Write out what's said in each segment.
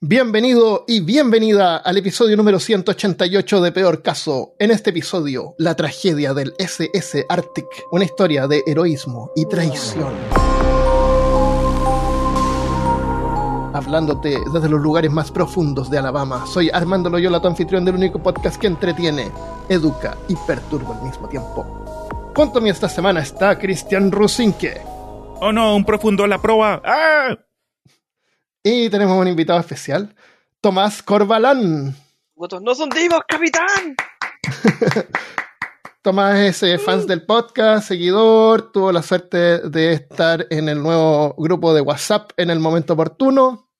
Bienvenido y bienvenida al episodio número 188 de Peor Caso. En este episodio, la tragedia del SS Arctic, una historia de heroísmo y traición. Hablándote desde los lugares más profundos de Alabama, soy Armando Loyola, tu anfitrión del único podcast que entretiene, educa y perturba al mismo tiempo. Junto a mí esta semana está Cristian Rusinque. Oh no, un profundo a la proa. ¡Ah! Y tenemos un invitado especial, Tomás Corbalán. Votos no son divos, capitán. Tomás es eh, fans del podcast, seguidor, tuvo la suerte de estar en el nuevo grupo de WhatsApp en el momento oportuno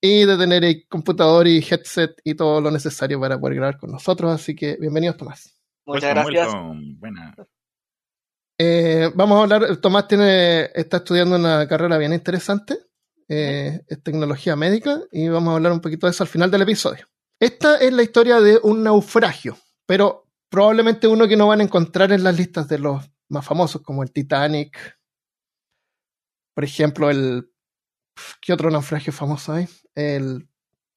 y de tener el computador y headset y todo lo necesario para poder grabar con nosotros. Así que bienvenidos, Tomás. Muchas Welcome, gracias. welcome. Buena. Eh, vamos a hablar, Tomás tiene, está estudiando una carrera bien interesante, eh, es tecnología médica, y vamos a hablar un poquito de eso al final del episodio. Esta es la historia de un naufragio, pero probablemente uno que no van a encontrar en las listas de los más famosos, como el Titanic, por ejemplo, el... ¿Qué otro naufragio famoso hay? El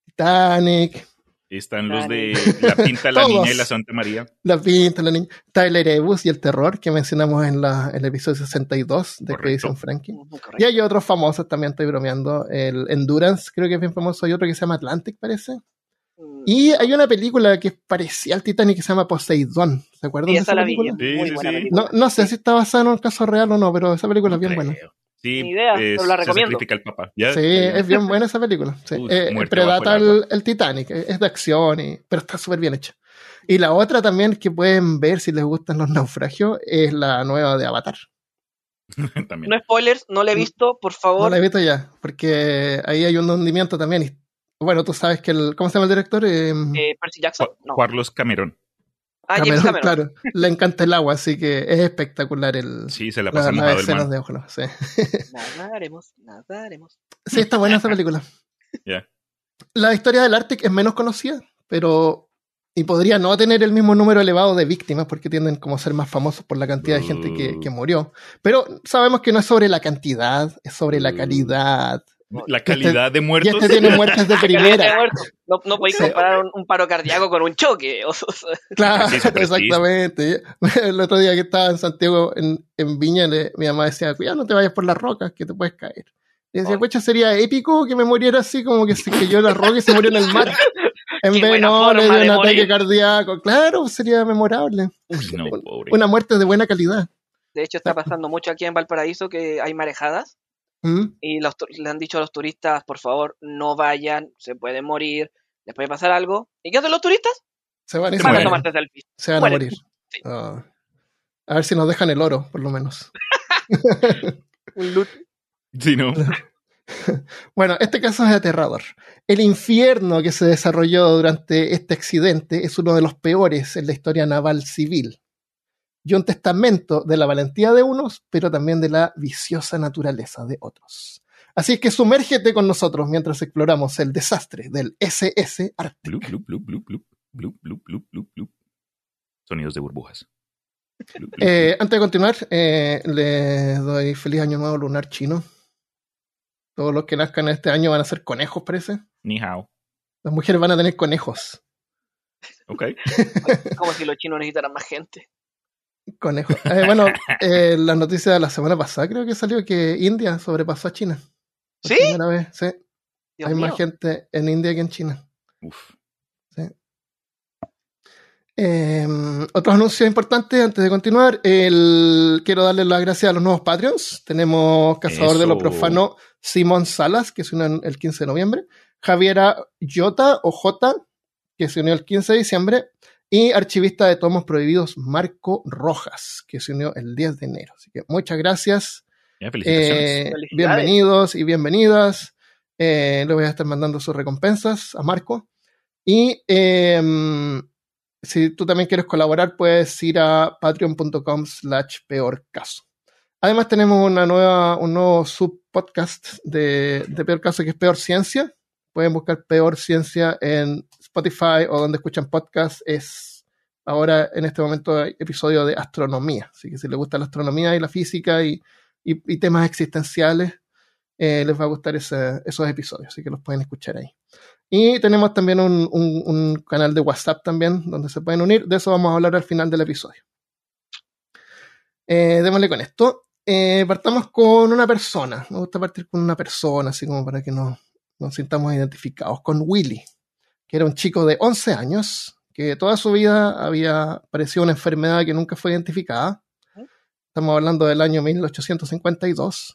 Titanic, Están los de la pinta, la niña y la Santa María. La pinta, la niña. Tyler Ebus y el terror que mencionamos en la, el episodio 62 de Correcto. Expedition Frankie. Y hay otros famosos, también estoy bromeando. El Endurance, creo que es bien famoso. Hay otro que se llama Atlantic, parece. Mm, Y hay una película que es parecida al Titanic que se llama Poseidon. ¿Se acuerdan y de esa la vi. película? Sí, Muy sí, buena sí. película. No, no sé si está basada en un caso real o no, pero esa película es bien Creo. buena. Sí, Ni idea, es- pero la se recomiendo. sacrifica el papá. Ya, Sí, ya. es bien buena esa película. Sí. Eh, predata el el, Titanic, eh, es de acción, y, pero está súper bien hecha. Y la otra también que pueden ver si les gustan los naufragios es la nueva de Avatar. También. No spoilers, no la he visto, por No favor. la he visto ya, porque ahí hay un hundimiento también. Y, bueno, tú sabes que el. ¿Cómo se llama el director? Eh, Eh, Percy Jackson. No. Carlos Cameron. Ah, James Cameron, claro. Le encanta el agua, así que es espectacular el. Sí, se la la- pasa las escenas man. de ojo, sí. Nadaremos, nadaremos. sí, está buena esa película. Ya. La historia del Arctic es menos conocida, pero. Y podría no tener el mismo número elevado de víctimas, porque tienden como a ser más famosos por la cantidad de gente que, que murió. Pero sabemos que no es sobre la cantidad, es sobre la Mm. calidad. La calidad de Y muertos. este tiene muertes de primera. No, no podéis comparar un, un paro cardíaco con un choque. Claro, exactamente. El otro día que estaba en Santiago, en, en Viña, mi mamá decía, cuidado, no te vayas por las rocas, que te puedes caer. Y decía, Oh. pucha, sería épico que me muriera así, como que se cayó en la roca y se murió en el mar. En Qué vez no, le dio un ataque morir. cardíaco. Claro, sería memorable. Uy, no, pobre. Una muerte de buena calidad. De hecho, está pasando mucho aquí en Valparaíso que hay marejadas ¿Mm? y los, le han dicho a los turistas, por favor, no vayan, se pueden morir, les puede pasar algo. ¿Y qué hacen los turistas? Se van, y Se se Van a tomarse selfies. Se van a morir. Sí. Ah. a ver si nos dejan el oro, por lo menos. Un loot. Sí, no. Bueno, este caso es aterrador. El infierno que se desarrolló durante este accidente es uno de los peores en la historia naval civil. Y un testamento de la valentía de unos, pero también de la viciosa naturaleza de otros. Así es que sumérgete con nosotros mientras exploramos el desastre del SS Arctic. Blup, blup, blup, blup, blup. Blup, blup, blup, blup, blup. Sonidos de burbujas. Blup, blup, Eh, antes de continuar, eh, le doy feliz año nuevo lunar chino. Todos los que nazcan este año van a ser conejos, parece. Ni hao. Las mujeres van a tener conejos. Ok. Como si los chinos necesitaran más gente. Conejo. Eh, bueno, eh, la noticia de la semana pasada creo que salió que India sobrepasó a China. Por ¿Sí? primera vez, sí. Dios Hay mío. más gente en India que en China. Uf. Eh, otros anuncios importantes antes de continuar. El, quiero darle las gracias a los nuevos Patreons. Tenemos Cazador de lo. Profano, Simón Salas, que se unió el 15 de noviembre. Javiera Jota o J, que se unió el 15 de diciembre. Y archivista de tomos prohibidos, Marco Rojas, que se unió el 10 de enero. Así que muchas gracias. Felicitaciones. Eh, Felicidades. bienvenidos y bienvenidas. Eh, le voy a estar mandando sus recompensas a Marco. Y eh, si tú también quieres colaborar, puedes ir a patreon.com slash peor caso. Además tenemos una nueva, un nuevo subpodcast de, de Peor Caso que es Peor Ciencia. Pueden buscar Peor Ciencia en Spotify o donde escuchan podcast. Es ahora en este momento episodio de astronomía. Así que si les gusta la astronomía y la física y, temas existenciales, eh, les va a gustar esos episodios, así que los pueden escuchar ahí. Y tenemos también un canal de WhatsApp también donde se pueden unir. De eso vamos a hablar al final del episodio. Eh, démosle con esto. Eh, partamos con una persona. Me gusta partir con una persona, así como para que nos, nos sintamos identificados. Con Willy, que era un chico de 11 años, que toda su vida había padecido una enfermedad que nunca fue identificada. Estamos hablando del año 1852.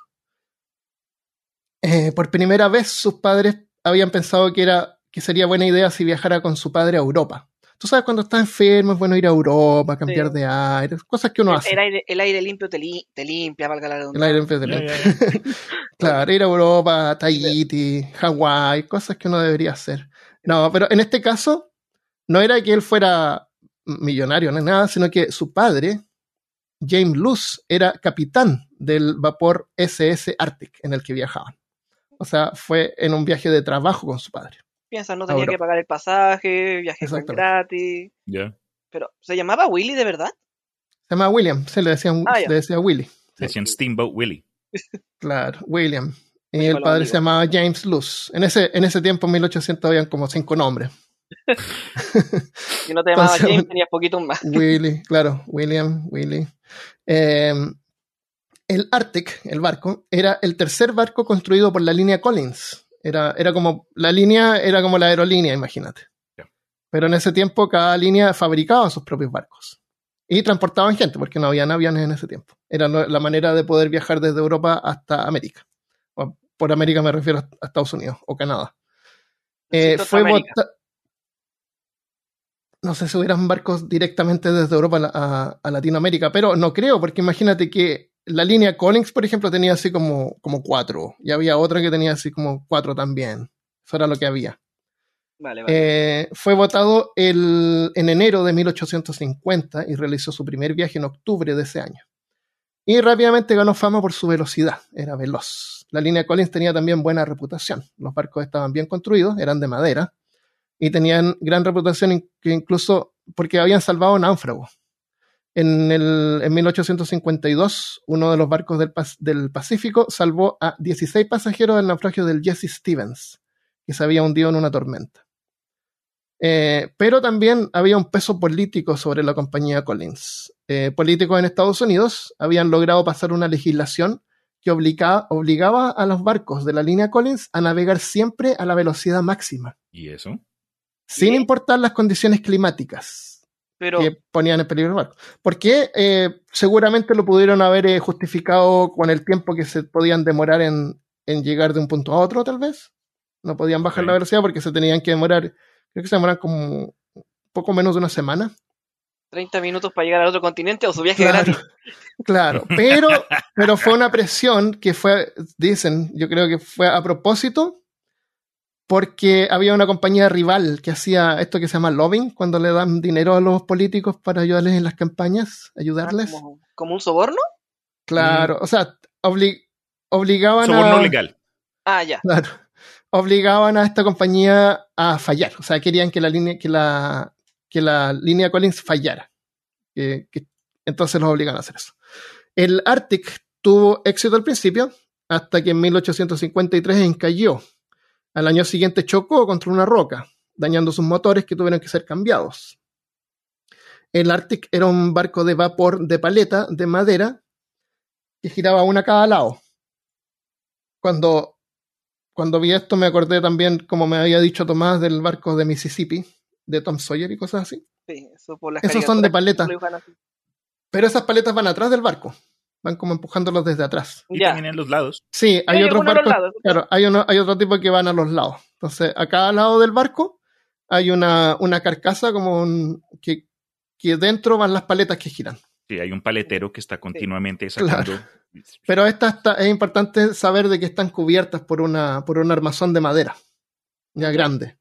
Eh, por primera vez sus padres habían pensado que, era, que sería buena idea si viajara con su padre a Europa. Tú sabes, cuando estás enfermo es bueno ir a Europa, cambiar Sí. de aire, cosas que uno hace. El aire, el aire limpio te, li- te limpia, valga la El redundancia. aire de Ya, lente. ya, ya. Claro, ir a Europa, Tahiti, Hawái, cosas que uno debería hacer. No, pero en este caso, no era que él fuera millonario ni nada, sino que su padre, James Luce, era capitán del vapor SS Arctic en el que viajaban. O sea, fue en un viaje de trabajo con su padre. Piensa, no tenía que pagar el pasaje, viaje gratis. Ya. Pero, ¿se llamaba Willy de verdad? Se llama William, se le decía, Ah, le decía Willy. Se decían Steamboat Willie. Claro, William. Y el padre amigo. se llamaba James Luce. En ese, en ese tiempo, en 1800, habían como cinco nombres. Si no te llamabas Entonces, James, tenías poquito más. Willy, claro, William, Willy. Eh, el Arctic, el barco, era el tercer barco construido por la línea Collins. Era, era como, la línea era como la aerolínea, imagínate. Pero en ese tiempo cada línea fabricaba sus propios barcos. Y transportaban gente, porque no habían aviones en ese tiempo. Era la manera de poder viajar desde Europa hasta América. Por América me refiero a Estados Unidos o Canadá. Eh, fue No sé si hubieran barcos directamente desde Europa a Latinoamérica, pero no creo, porque imagínate que la línea Collins, por ejemplo, tenía así como, como cuatro, y había otra que tenía así como cuatro también. Eso era lo que había. Vale, vale. Eh, fue votado el- en enero de 1850 y realizó su primer viaje en octubre de ese año. Y rápidamente ganó fama por su velocidad, era veloz. La línea Collins tenía también buena reputación. Los barcos estaban bien construidos, eran de madera y tenían gran reputación incluso porque habían salvado náufragos. En, el, en 1852, uno de los barcos del, del Pacífico salvó a 16 pasajeros del naufragio del Jesse Stevens, que se había hundido en una tormenta. Eh, pero también había un peso político sobre la compañía Collins. Eh, políticos en Estados Unidos habían logrado pasar una legislación que obliga- obligaba a los barcos de la línea Collins a navegar siempre a la velocidad máxima, ¿Y eso? sin importar las condiciones climáticas Pero, que ponían en peligro el barco. Porque eh, seguramente lo pudieron haber eh, justificado con el tiempo que se podían demorar en, en llegar de un punto a otro, tal vez. No podían bajar la velocidad porque se tenían que demorar, creo que se demoran como poco menos de una semana. 30 minutos para llegar al otro continente o su viaje Claro, gratis. claro. Pero, pero fue una presión que fue, dicen, yo creo que fue a propósito, porque había una compañía rival que hacía esto que se llama lobbying, cuando le dan dinero a los políticos para ayudarles en las campañas, Ah, ayudarles. como, como un soborno. Claro, o sea, obli- obligaban Soborno a, legal. Ah, ya. claro, obligaban a esta compañía a fallar, o sea, querían que la línea, que la, que la línea Collins fallara, que, entonces los obligan a hacer eso. El Arctic tuvo éxito al principio, hasta que en 1853 encalló. Al año siguiente chocó contra una roca, dañando sus motores que tuvieron que ser cambiados. El Arctic era un barco de vapor de paleta de madera que giraba una a cada lado. Cuando, cuando vi esto me acordé también, como me había dicho Tomás, del barco de Mississippi, de Tom Sawyer y cosas así. Sí, eso por las Esos son de caricaturas paleta. que lo dibujan así. Pero esas paletas van atrás del barco, van como empujándolos desde atrás. Y Ya. también en los lados. Sí, hay hay otros barcos. Claro, hay, uno, hay otro tipo que van a los lados. Entonces, a cada lado del barco hay una, una carcasa como un, que, que dentro van las paletas que giran. Sí, hay un paletero que está continuamente sacando. Pero esta está- es importante saber de que están cubiertas por una, por un armazón de madera, ya grande.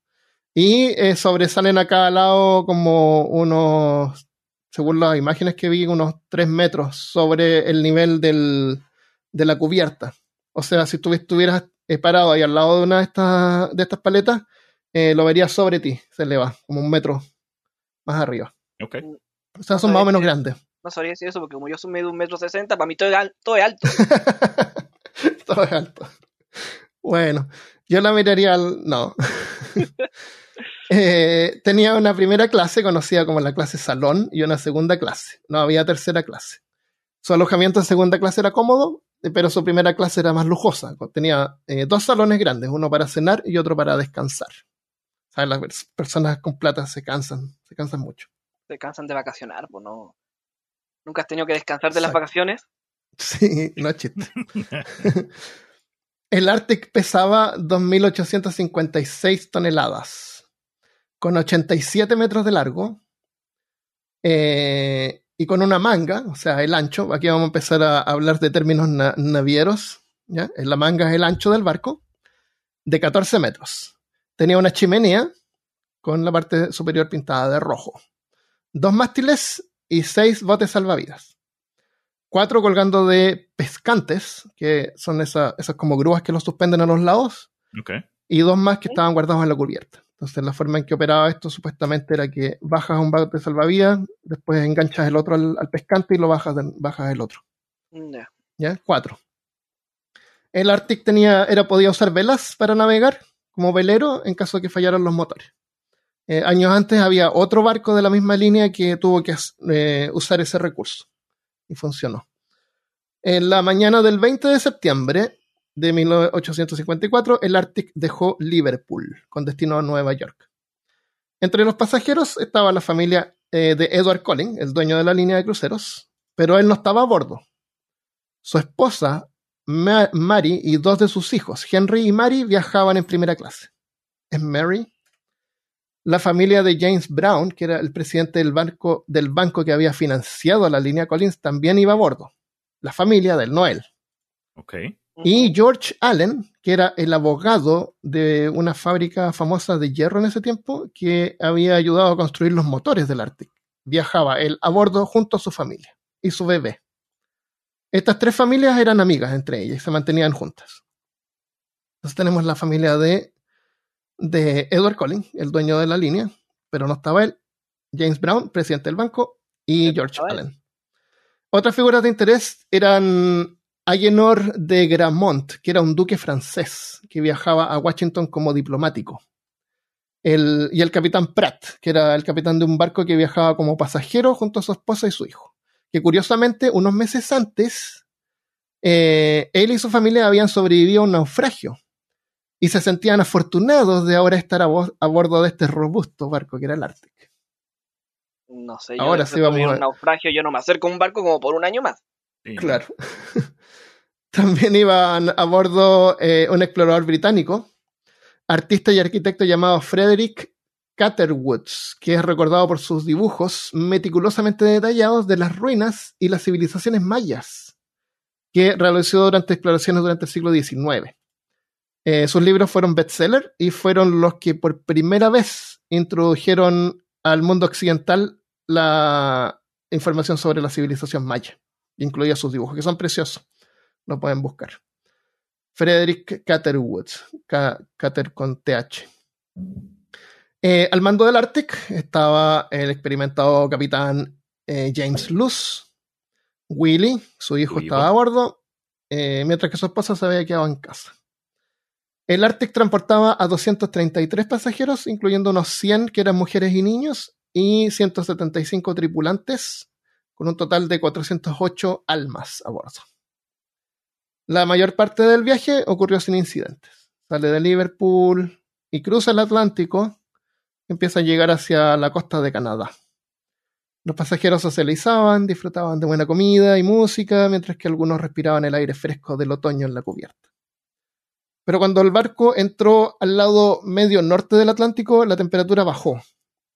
Y eh, sobresalen a cada lado como unos, según las imágenes que vi, unos 3 metros sobre el nivel del, de la cubierta. O sea, si tú estuvieras eh, parado ahí al lado de una de estas, de estas paletas, eh, lo verías sobre ti, se eleva como un metro más arriba. Ok. O sea, son más o menos grandes. No sabría decir eso porque como yo soy medio un metro sesenta, para mí todo es, al- todo es alto. Todo es alto. Bueno, yo la miraría al. No. Eh, tenía una primera clase conocida como la clase salón y una segunda clase. No había tercera clase. Su alojamiento en segunda clase era cómodo, eh, pero su primera clase era más lujosa. Tenía eh, dos salones grandes, uno para cenar y otro para descansar. ¿Sabes? Las pers- personas con plata se cansan, se cansan mucho. Se cansan de vacacionar, pues no. ¿Nunca has tenido que descansar de las vacaciones? Sí, no es chiste. El Arctic pesaba 2.856 toneladas, con 87 metros de largo eh, y con una manga, o sea, el ancho. Aquí vamos a empezar a hablar de términos na- navieros. ¿ya? La manga es el ancho del barco, de 14 metros. Tenía una chimenea con la parte superior pintada de rojo, dos mástiles y seis botes salvavidas cuatro colgando de pescantes, que son esa- esas como grúas que los suspenden a los lados, y dos más que estaban guardados en la cubierta. Entonces la forma en que operaba esto supuestamente era que bajas un bote salvavidas, después enganchas el otro al, al pescante y lo bajas, bajas el otro. Ya. ¿Ya? Cuatro. El Arctic tenía, era, podía usar velas para navegar como velero en caso de que fallaran los motores. Eh, años antes había otro barco de la misma línea que tuvo que eh, usar ese recurso y funcionó. En la mañana del 20 de septiembre de 1854, el Arctic dejó Liverpool con destino a Nueva York. Entre los pasajeros estaba la familia eh, de Edward Collins, el dueño de la línea de cruceros, pero él no estaba a bordo. Su esposa, Ma- Mary, y dos de sus hijos, Henry y Mary, viajaban en primera clase. ¿Es Mary? La familia de James Brown, que era el presidente del banco, del banco que había financiado la línea Collins, también iba a bordo. La familia del Noel. Ok. Y George Allen, que era el abogado de una fábrica famosa de hierro en ese tiempo, que había ayudado a construir los motores del Arctic. Viajaba él a bordo junto a su familia y su bebé. Estas tres familias eran amigas entre ellas y se mantenían juntas. Entonces tenemos la familia de, de Edward Collins, el dueño de la línea, pero no estaba él, James Brown, presidente del banco, y George. Allen. Otras figuras de interés eran Agenor de Gramont, que era un duque francés que viajaba a Washington como diplomático. El- y el capitán Pratt, que era el capitán de un barco que viajaba como pasajero junto a su esposa y su hijo. Que curiosamente, unos meses antes, eh, él y su familia habían sobrevivido a un naufragio y se sentían afortunados de ahora estar a, bo- a bordo de este robusto barco que era el Arctic. No sé, yo Ahora sí vamos a- un naufragio, yo no me acerco a un barco como por un año más. Sí. Claro. También iban a bordo eh, un explorador británico, artista y arquitecto llamado Frederick Catherwoods, que es recordado por sus dibujos meticulosamente detallados de las ruinas y las civilizaciones mayas, que realizó durante exploraciones durante el siglo XIX. Eh, sus libros fueron bestseller y fueron los que por primera vez introdujeron al mundo occidental la información sobre la civilización maya incluía sus dibujos, que son preciosos. Lo pueden buscar. Frederick Catherwoods, Ca- Cater con TH. Eh, al mando del Arctic estaba el experimentado capitán eh, James Luce, Willy, su hijo estaba a bordo, mientras que su esposa se había quedado en casa. El Arctic transportaba a 233 pasajeros, incluyendo unos 100 que eran mujeres y niños, y 175 tripulantes, con un total de 408 almas a bordo. La mayor parte del viaje ocurrió sin incidentes. Sale de Liverpool y cruza el Atlántico, empieza a llegar hacia la costa de Canadá. Los pasajeros socializaban, disfrutaban de buena comida y música, mientras que algunos respiraban el aire fresco del otoño en la cubierta. Pero cuando el barco entró al lado medio norte del Atlántico, la temperatura bajó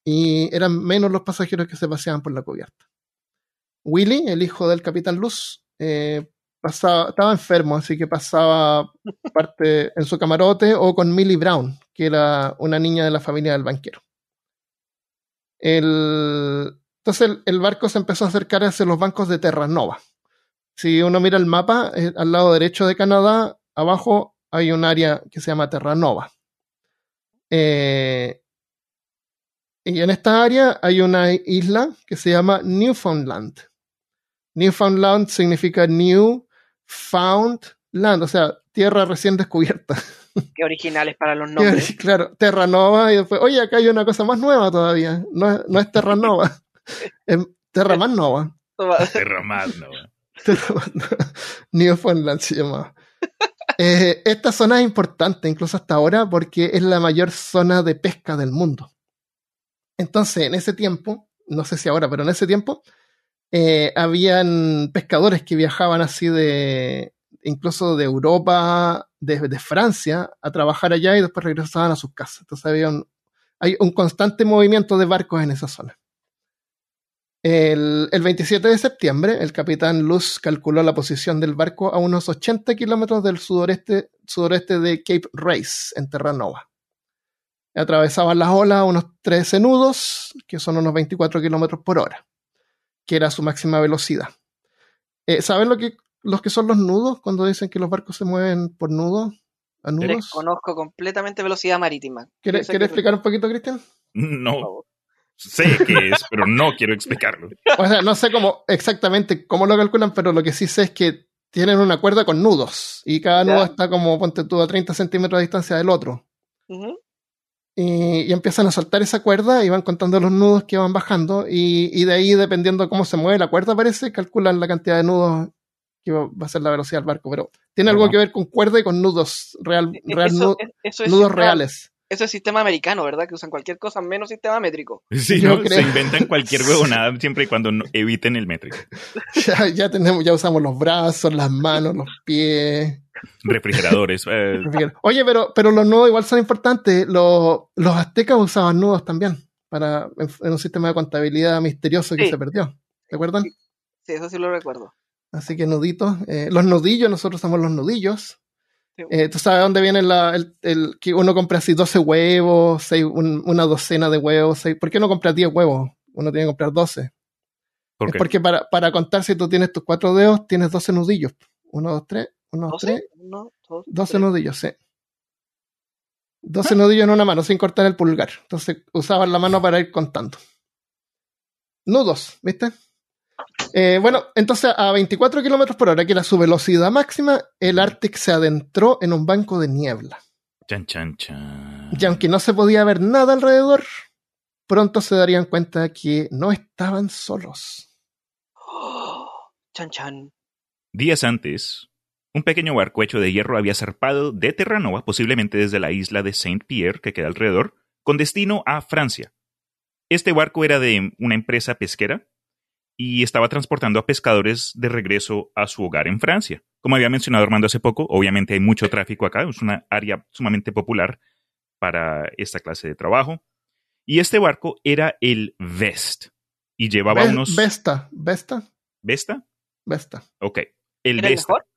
y eran menos los pasajeros que se paseaban por la cubierta. Willy, el hijo del capitán Luz, eh, pasaba, estaba enfermo, así que pasaba parte en su camarote o con Millie Brown, que era una niña de la familia del banquero. El, entonces el, barco se empezó a acercar hacia los bancos de Terranova. Si uno mira el mapa, eh, al lado derecho de Canadá, abajo hay un área que se llama Terranova. Eh, y en esta área hay una isla que se llama Newfoundland. Newfoundland significa New Found Land, o sea, tierra recién descubierta. Qué originales para los Y, nombres. claro, Terra Nova y después, oye, acá hay una cosa más nueva todavía. No, es- no es Terra Nova, es Terra más Nova. Terra más Nova. Newfoundland se llamaba. Eh, esta zona es importante, incluso hasta ahora, porque es la mayor zona de pesca del mundo. Entonces, en ese tiempo, no sé si ahora, pero en ese tiempo, eh, habían pescadores que viajaban así de, incluso de Europa, de, de Francia, a trabajar allá y después regresaban a sus casas. Entonces había un, hay un constante movimiento de barcos en esa zona. El, el 27 de septiembre, el capitán Luz calculó la posición del barco a unos 80 kilómetros del sudoreste, sudoreste de Cape Race, en Terranova. Atravesaban las olas a unos 13 nudos, que son unos 24 kilómetros por hora, que era su máxima velocidad. Eh, ¿Saben lo que, los que son los nudos cuando dicen que los barcos se mueven por nudos? ¿A nudos? Desconozco completamente velocidad marítima. ¿Quieres Yo sé ¿quieres que- explicar un poquito, Cristian? por No, favor. Sé qué es, pero no quiero explicarlo. O sea, no sé cómo exactamente cómo lo calculan, pero lo que sí sé es que tienen una cuerda con nudos y cada nudo está como, ponte tú, a 30 centímetros de distancia del otro. Y, y empiezan a soltar esa cuerda y van contando los nudos que van bajando y, y de ahí, dependiendo de cómo se mueve la cuerda, parece, calculan la cantidad de nudos que va a ser la velocidad del barco. Pero tiene algo que ver con cuerda y con nudos, real, real eso, nu- es- eso es nudos reales. Eso es sistema americano, ¿verdad? Que usan cualquier cosa menos sistema métrico. Sí, ¿no? creo. Se inventan cualquier huevonada siempre y cuando no- eviten el métrico. Ya, ya tenemos, ya usamos los brazos, las manos, los pies. Refrigeradores. eh, Oye, pero, pero los nudos igual son importantes. Los, los aztecas usaban nudos también para en, en un sistema de contabilidad misterioso que Sí. se perdió. ¿Se acuerdan? Sí, eso sí lo recuerdo. Así que nuditos. eh, los nudillos, nosotros somos los nudillos. Eh, ¿Tú sabes dónde viene la, el, el- que uno compra así 12 huevos, seis- un- una docena de huevos? seis- ¿Por qué no compras 10 huevos? Uno tiene que comprar 12. ¿Por Es qué? porque para, para contar si tú tienes tus cuatro dedos, tienes 12 nudillos. 1, 2, 3, 1, 2, ¿Doce? 3, Uno, dos, 12 tres. nudillos, sí. 12 nudillos en una mano, sin cortar el pulgar. Entonces usaban la mano para ir contando. Nudos, ¿viste? Eh, bueno, entonces a 24 kilómetros por hora, que era su velocidad máxima, el Arctic se adentró en un banco de niebla. Chan, chan, chan. Y aunque no se podía ver nada alrededor, pronto se darían cuenta que no estaban solos. ¡Oh! Chan chan. Días antes, un pequeño barco hecho de hierro había zarpado de Terranova, posiblemente desde la isla de Saint-Pierre, que queda alrededor, con destino a Francia. Este barco era de una empresa pesquera y estaba transportando a pescadores de regreso a su hogar en Francia. Como había mencionado Armando hace poco, obviamente hay mucho tráfico acá, es una área sumamente popular para esta clase de trabajo. Y este barco era el Vest y llevaba unos... Vesta, Vesta, ¿Vesta? Vesta. Ok. El ¿Era el Vesta. mejor?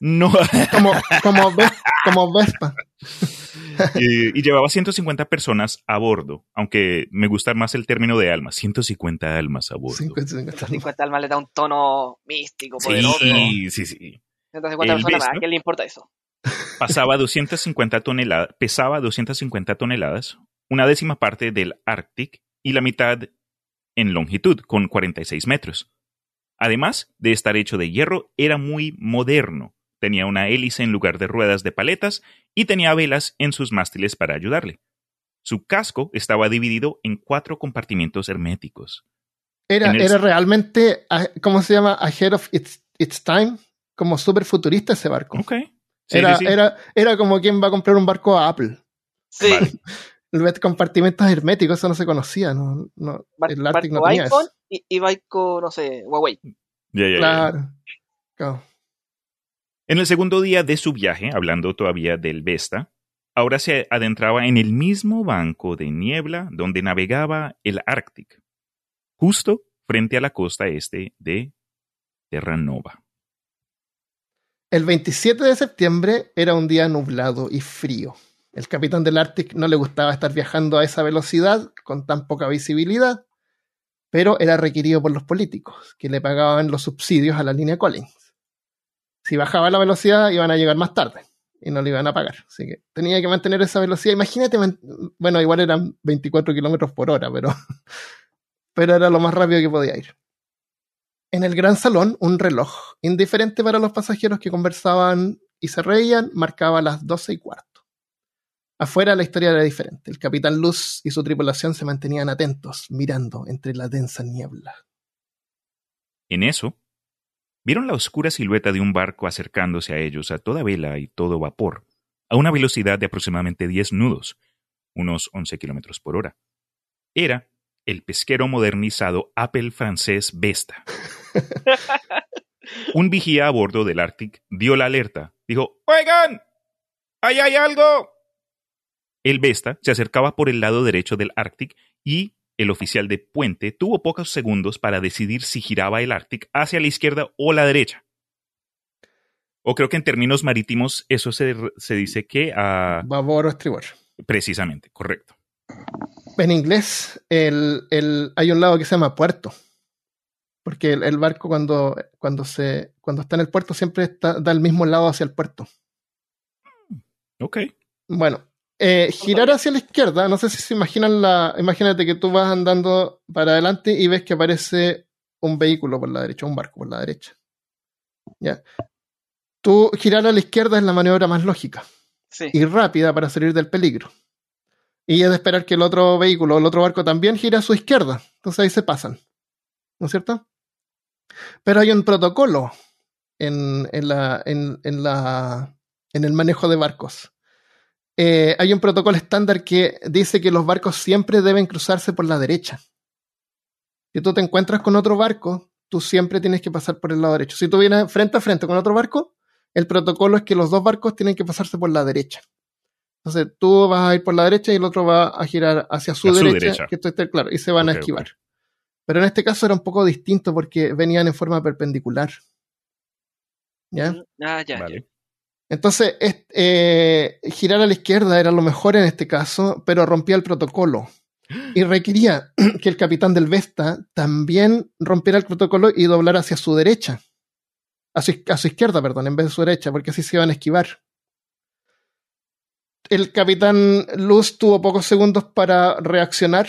No, Como, como, como Vespa. y, y llevaba 150 personas a bordo, aunque me gusta más el término de almas, 150 almas a bordo. 50, 50. 50 almas le da un tono místico, poderoso. Sí, sí, sí. 150 El personas. ¿A quién le importa eso? Pasaba 250 toneladas, pesaba 250 toneladas, una décima parte del Arctic y la mitad en longitud, con 46 metros. Además de estar hecho de hierro, era muy moderno. Tenía una hélice en lugar de ruedas de paletas y tenía velas en sus mástiles para ayudarle. Su casco estaba dividido en cuatro compartimientos herméticos. Era, En el- era realmente, ah, ¿cómo se llama? Ahead of its, its time. Como súper futurista ese barco. Ok. Sí, era, sí. Era, era como quien va a comprar un barco a Apple. Sí. Vale. Compartimentos herméticos, eso no se conocía. No, no, Bar- el Arctic no tenía iPhone eso. y, y barco, no sé, Huawei. Ya, ya, ya. Claro. En el segundo día de su viaje, hablando todavía del Vesta, ahora se adentraba en el mismo banco de niebla donde navegaba el Ártico, justo frente a la costa este de Terranova. El 27 de septiembre era un día nublado y frío. El capitán del Arctic no le gustaba estar viajando a esa velocidad con tan poca visibilidad, pero era requerido por los políticos, que le pagaban los subsidios a la línea Collins. Si bajaba la velocidad, iban a llegar más tarde y no le iban a pagar. Así que tenía que mantener esa velocidad. Imagínate, bueno, igual eran 24 kilómetros por hora, pero, pero era lo más rápido que podía ir. En el gran salón, un reloj, indiferente para los pasajeros que conversaban y se reían, marcaba las doce y cuarto. Afuera la historia era diferente. El capitán Luz y su tripulación se mantenían atentos, mirando entre la densa niebla. En eso, vieron la oscura silueta de un barco acercándose a ellos a toda vela y todo vapor, a una velocidad de aproximadamente 10 nudos, unos 11 kilómetros por hora. Era el pesquero modernizado Apple francés Vesta. Un vigía a bordo del Arctic dio la alerta. Dijo, ¡Oigan! ¡Ahí hay algo! El Vesta se acercaba por el lado derecho del Arctic y el oficial de puente tuvo pocos segundos para decidir si giraba el Arctic hacia la izquierda o la derecha. O creo que en términos marítimos eso se, se dice que a... Babor o estribor. Precisamente, correcto. En inglés el, el, hay un lado que se llama puerto. Porque el, el barco cuando, cuando, se, cuando está en el puerto siempre está, da el mismo lado hacia el puerto. Ok. Bueno, eh, girar hacia la izquierda, no sé si se imaginan la. Imagínate que tú vas andando para adelante y ves que aparece un vehículo por la derecha, un barco por la derecha. ¿Ya? Tú girar a la izquierda es la maniobra más lógica Sí. y rápida para salir del peligro. Y es de esperar que el otro vehículo o el otro barco también gire a su izquierda. Entonces ahí se pasan. ¿No es cierto? Pero hay un protocolo en, en, la, en, en la, en el manejo de barcos. Eh, hay un protocolo estándar que dice que los barcos siempre deben cruzarse por la derecha. Si tú te encuentras con otro barco, tú siempre tienes que pasar por el lado derecho. Si tú vienes frente a frente con otro barco, el protocolo es que los dos barcos tienen que pasarse por la derecha. Entonces tú vas a ir por la derecha y el otro va a girar hacia su, derecha, que esto esté claro, y se van a esquivar. Pero en este caso era un poco distinto porque venían en forma perpendicular. ¿Ya? Mm, Ah, ya. Vale. Entonces, es- eh, girar a la izquierda era lo mejor en este caso, pero rompía el protocolo. Y requería que el capitán del Vesta también rompiera el protocolo y doblara hacia su derecha. A su, a su izquierda, perdón, en vez de su derecha, porque así se iban a esquivar. El capitán Luz tuvo pocos segundos para reaccionar.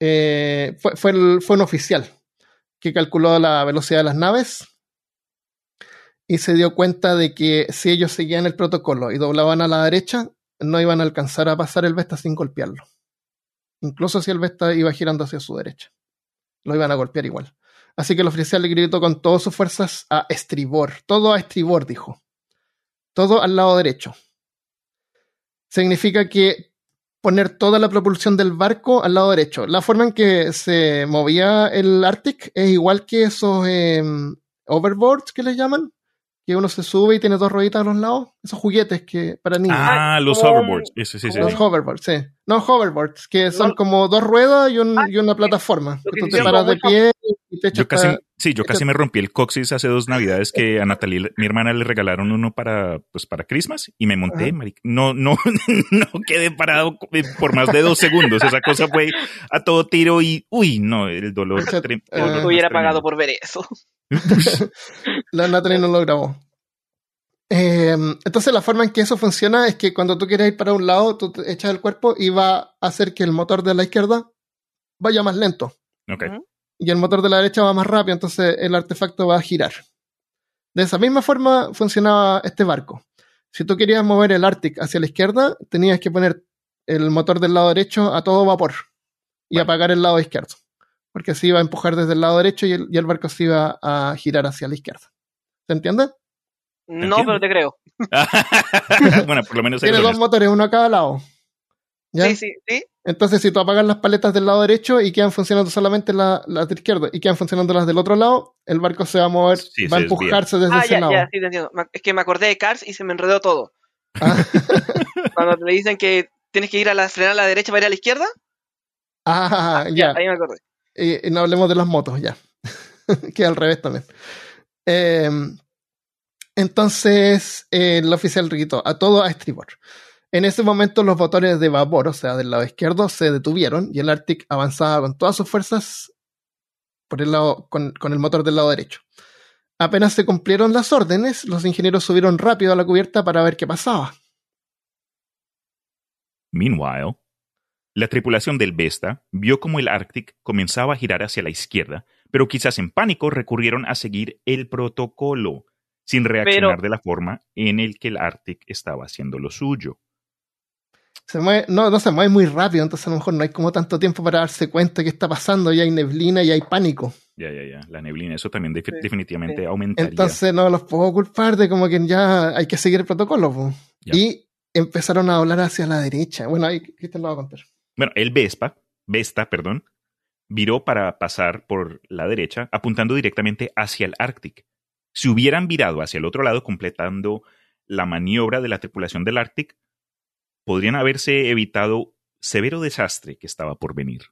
Eh, fue, fue, el- fue un oficial que calculó la velocidad de las naves y se dio cuenta de que si ellos seguían el protocolo y doblaban a la derecha, no iban a alcanzar a pasar el Vesta sin golpearlo. Incluso si el Vesta iba girando hacia su derecha. Lo iban a golpear igual. Así que el oficial le gritó con todas sus fuerzas a estribor. Todo a estribor, dijo. Todo al lado derecho. Significa que poner toda la propulsión del barco al lado derecho. La forma en que se movía el Arctic es igual que esos eh, overboards que les llaman, que uno se sube y tiene dos rueditas a los lados, esos juguetes que para niños. Ah, los como- hoverboards. Ese sí, sí, los sí. hoverboards, sí. No hoverboards, que son No. como dos ruedas y, un- Ah, y una plataforma. que tú te paras de pie y te echas Yo casi, para- sí, yo casi me rompí el coxis hace dos navidades que a Natalie, mi hermana, le regalaron uno para, pues, para Christmas y me monté. No, no, no quedé parado por más de dos segundos. Esa cosa fue a todo tiro y, uy, no, el dolor. Trem- eh, dolor hubiera tremendo. pagado por ver eso. La Natalie no lo grabó. Eh, entonces la forma en que eso funciona es que cuando tú quieres ir para un lado, tú te echas el cuerpo y va a hacer que el motor de la izquierda vaya más lento. Y el motor de la derecha va más rápido, entonces el artefacto va a girar. De esa misma forma funcionaba este barco. Si tú querías mover el Arctic hacia la izquierda, tenías que poner el motor del lado derecho a todo vapor y apagar el lado izquierdo, porque así iba a empujar desde el lado derecho y el, y el barco se iba a girar hacia la izquierda. ¿Se entiende? No, pero te creo. bueno, por lo menos Tiene dos motores, uno a cada lado. ¿Ya? Sí, sí, sí. Entonces, si tú apagas las paletas del lado derecho y quedan funcionando solamente la- las de izquierda y quedan funcionando las del otro lado, el barco se va a mover, Sí, va a se desvía. empujarse desde Ah, ese ya, lado. ya, sí, te entiendo. Es que me acordé de Cars y se me enredó todo. Ah. Cuando te dicen que tienes que ir a la frenar a la derecha para ir a la izquierda, Ah, ya. ahí me acordé. Y, y no hablemos de las motos, ya. que al revés también. Eh, entonces, eh, el oficial gritó a todo a estribor. En ese momento, los motores de vapor, o sea, del lado izquierdo, se detuvieron y el Arctic avanzaba con todas sus fuerzas por el lado, con, con el motor del lado derecho. Apenas se cumplieron las órdenes, los ingenieros subieron rápido a la cubierta para ver qué pasaba. Meanwhile, la tripulación del Vesta vio como el Arctic comenzaba a girar hacia la izquierda, pero quizás en pánico recurrieron a seguir el protocolo. Sin reaccionar de la forma en el que el Arctic estaba haciendo lo suyo. Se mueve, no, no se mueve muy rápido, entonces a lo mejor no hay como tanto tiempo para darse cuenta que está pasando, y hay neblina y hay pánico. Ya, ya, ya. La neblina, eso también definitivamente aumentaría. Entonces no los puedo culpar de como que ya hay que seguir el protocolo. Y empezaron a hablar hacia la derecha. Bueno, ahí te lo voy a contar. Bueno, el Vespa, Vesta, perdón, viró para pasar por la derecha, apuntando directamente hacia el Ártico. Si hubieran virado hacia el otro lado, completando la maniobra de la tripulación del Ártico, podrían haberse evitado severo desastre que estaba por venir.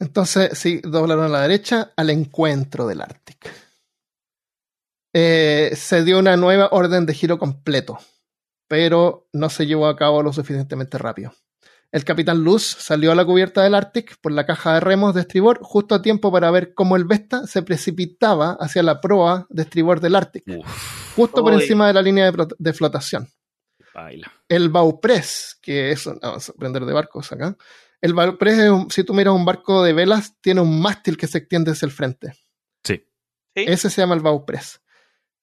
Entonces, sí, doblaron a la derecha al encuentro del Ártico. Eh, se dio una nueva orden de giro completo, pero no se llevó a cabo lo suficientemente rápido. El capitán Luz salió a la cubierta del Arctic por la caja de remos de estribor justo a tiempo para ver cómo el Vesta se precipitaba hacia la proa de estribor del Arctic, justo por encima de la línea de, flotación. El Baupress, que es, vamos a aprender de barcos acá. El Baupress, si tú miras un barco de velas, tiene un mástil que se extiende hacia el frente. Sí. Ese se llama el Baupress.